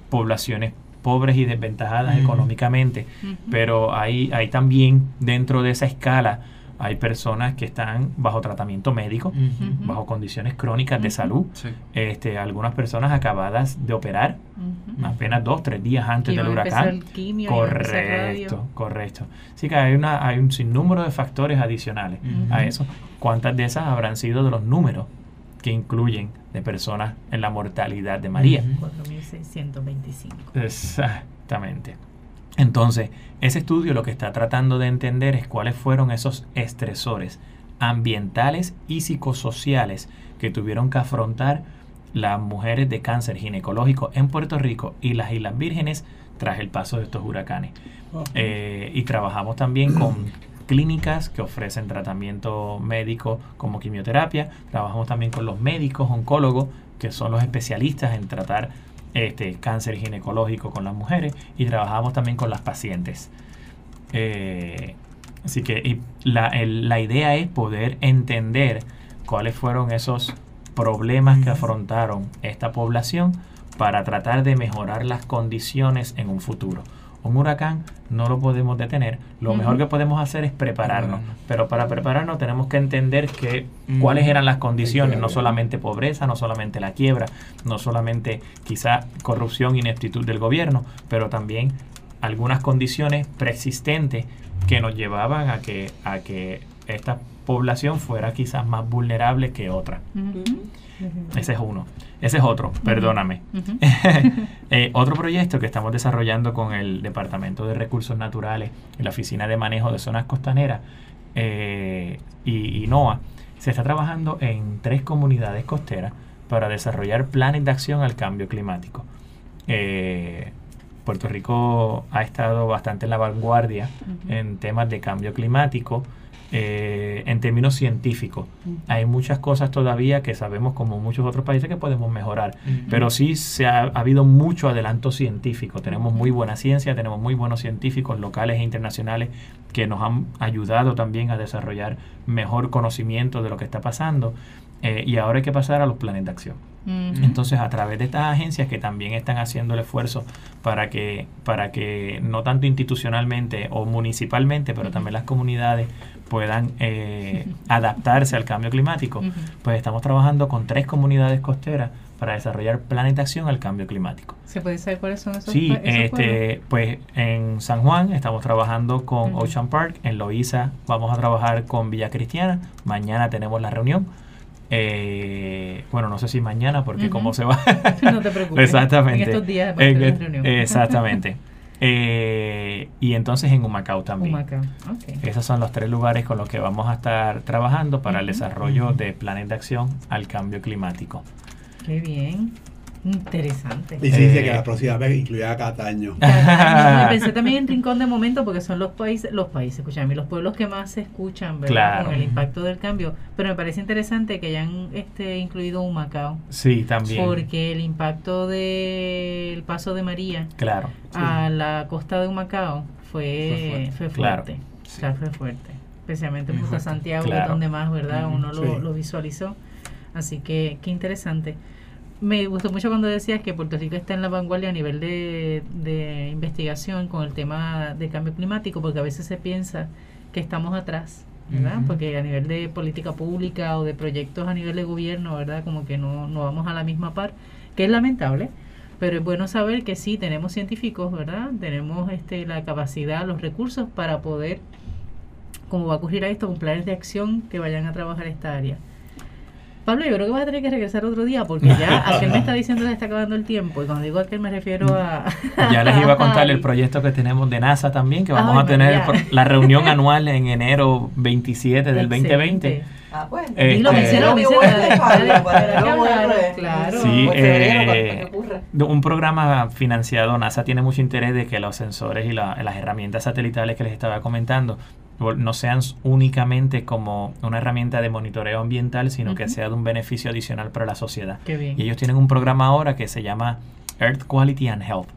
poblaciones pobres y desventajadas Ujú. económicamente, Ujú. pero hay, hay también dentro de esa escala hay personas que están bajo tratamiento médico, bajo condiciones crónicas de salud, Sí. este, algunas personas acabadas de operar apenas dos, tres días antes del huracán. quimio, Correcto, correcto. Así que hay, una, hay un sinnúmero de factores adicionales a eso. ¿Cuántas de esas habrán sido de los números que incluyen de personas en la mortalidad de María? Ujú. 4625. Exactamente. Entonces, ese estudio lo que está tratando de entender es cuáles fueron esos estresores ambientales y psicosociales que tuvieron que afrontar las mujeres de cáncer ginecológico en Puerto Rico y las Islas Vírgenes tras el paso de estos huracanes. Eh, y trabajamos también con clínicas que ofrecen tratamiento médico como quimioterapia. Trabajamos también con los médicos oncólogos, que son los especialistas en tratar este cáncer ginecológico con las mujeres. Y trabajamos también con las pacientes. Eh, así que y la, el- la idea es poder entender cuáles fueron esos problemas que afrontaron esta población para tratar de mejorar las condiciones en un futuro. Un huracán no lo podemos detener. Lo mejor que podemos hacer es prepararnos. Pero para prepararnos tenemos que entender que, cuáles eran las condiciones, no solamente pobreza, no solamente la quiebra, no solamente quizá corrupción, ineptitud del gobierno, pero también algunas condiciones preexistentes que nos llevaban a que, a que esta población fuera quizás más vulnerable que otra. Ese es uno. Ese es otro, perdóname. Eh, otro proyecto que estamos desarrollando con el Departamento de Recursos Naturales la Oficina de Manejo de Zonas Costaneras eh, y, y NOAA, se está trabajando en tres comunidades costeras para desarrollar planes de acción al cambio climático. Eh, Puerto Rico ha estado bastante en la vanguardia en temas de cambio climático eh, en términos científicos. Hay muchas cosas todavía que sabemos, como muchos otros países, que podemos mejorar. Pero sí se ha, ha, habido mucho adelanto científico. Tenemos muy buena ciencia, tenemos muy buenos científicos locales e internacionales que nos han ayudado también a desarrollar mejor conocimiento de lo que está pasando. Eh, y ahora hay que pasar a los planes de acción. Entonces, a través de estas agencias que también están haciendo el esfuerzo para que, para que no tanto institucionalmente o municipalmente, pero también las comunidades puedan eh, adaptarse al cambio climático, pues estamos trabajando con tres comunidades costeras para desarrollar planes de acción al cambio climático. ¿Se puede saber cuáles son esos? Sí, este, pues en San Juan estamos trabajando con Ocean Park, en Loíza vamos a trabajar con Villa Cristiana, mañana tenemos la reunión eh, bueno, no sé si mañana, porque cómo se va. no te preocupes. Exactamente. En estos días en, la reunión. Exactamente. eh, y entonces en Humacao también. Humacao. Okay. Esos son los tres lugares con los que vamos a estar trabajando para el desarrollo de planes de acción al cambio climático. Qué bien. Interesante. Y sí, dice que la próxima vez incluirá Cataño. Cataño. pensé también en Rincón de Momento porque son los países, los países, escuchan, los pueblos que más se escuchan, ¿verdad? Claro. Con el impacto del cambio. Pero me parece interesante que hayan este, incluido un Macao. Sí, también. Porque el impacto del paso de María claro, a la costa de Humacao fue, fue fuerte. Fue Claro. fuerte. O sea, fue fuerte. Especialmente en. Santiago, Claro. donde más, ¿verdad? Uno lo, Sí. lo visualizó. Así que, qué interesante. Me gustó mucho cuando decías que Puerto Rico está en la vanguardia a nivel de, de investigación con el tema de cambio climático, porque a veces se piensa que estamos atrás, ¿verdad? Porque a nivel de política pública o de proyectos a nivel de gobierno, ¿verdad? Como que no, no vamos a la misma par, que es lamentable, pero es bueno saber que sí tenemos científicos, ¿verdad? Tenemos este la capacidad, los recursos para poder, como va a ocurrir a esto, con planes de acción que vayan a trabajar esta área. Pablo, yo creo que vas a tener que regresar otro día porque ya aquel me está diciendo que se está acabando el tiempo y cuando digo aquel me refiero a... Ya les iba a contar el proyecto que tenemos de NASA también, que vamos Ay, a tener la reunión anual en enero 27 del 2020. Excelente. Ah, pues. Este- Dilo, menciona, Yo me menciona, voy a dale, dejar, dale, para dale, que no claro. Sí, Pues eh, Un programa financiado, NASA tiene mucho interés de que los sensores y la- las herramientas satelitales que les estaba comentando no sean únicamente como una herramienta de monitoreo ambiental, sino que sea de un beneficio adicional para la sociedad. Qué bien. Y ellos tienen un programa ahora que se llama Earth Quality and Health,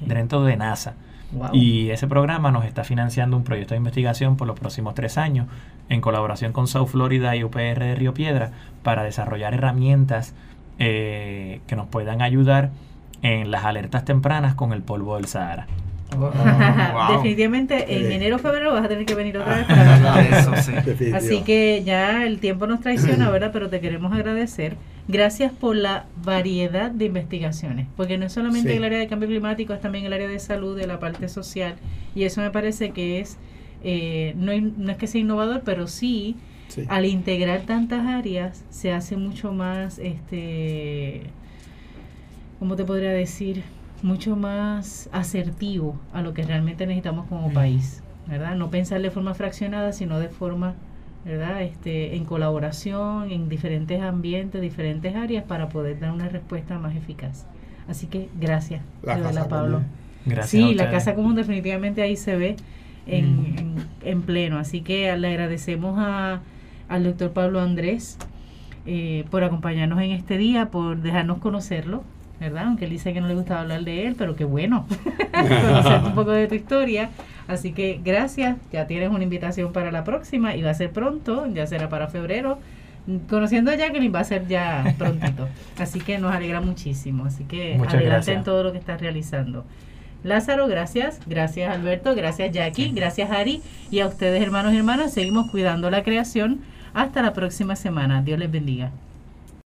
dentro de NASA. Wow. Y ese programa nos está financiando un proyecto de investigación por los próximos tres años en colaboración con South Florida y UPR de Río Piedra para desarrollar herramientas eh, que nos puedan ayudar en las alertas tempranas con el polvo del Sahara. Wow. Definitivamente en enero o febrero vas a tener que venir otra vez para hablar de eso. Sí. Así que ya el tiempo nos traiciona, ¿verdad? Pero te queremos agradecer. Gracias por la variedad de investigaciones, porque no es solamente Sí. el área de cambio climático, es también el área de salud, de la parte social, y eso me parece que es, eh, no es que sea innovador, pero sí, Sí. al integrar tantas áreas, se hace mucho más, este, ¿cómo te podría decir? Mucho más asertivo a lo que realmente necesitamos como país, ¿verdad? No pensar de forma fraccionada, sino de forma, ¿verdad? Este, en colaboración, en diferentes ambientes, diferentes áreas, para poder dar una respuesta más eficaz. Así que gracias, La casa Pablo. común. Gracias. a Sí, la casa común definitivamente ahí se ve en, en, en pleno. Así que le agradecemos a, al doctor Pablo Andrés eh, por acompañarnos en este día, por dejarnos conocerlo, ¿verdad? Aunque él dice que no le gustaba hablar de él, pero qué bueno conocer un poco de tu historia. Así que gracias, ya tienes una invitación para la próxima y va a ser pronto, ya será para febrero. Conociendo a Jacqueline va a ser ya prontito. Así que nos alegra muchísimo. Así que Muchas adelante gracias. en todo lo que estás realizando. Lázaro, gracias. Gracias Alberto, gracias Jackie, gracias Ari y a ustedes hermanos y hermanas. Seguimos cuidando la creación. Hasta la próxima semana. Dios les bendiga.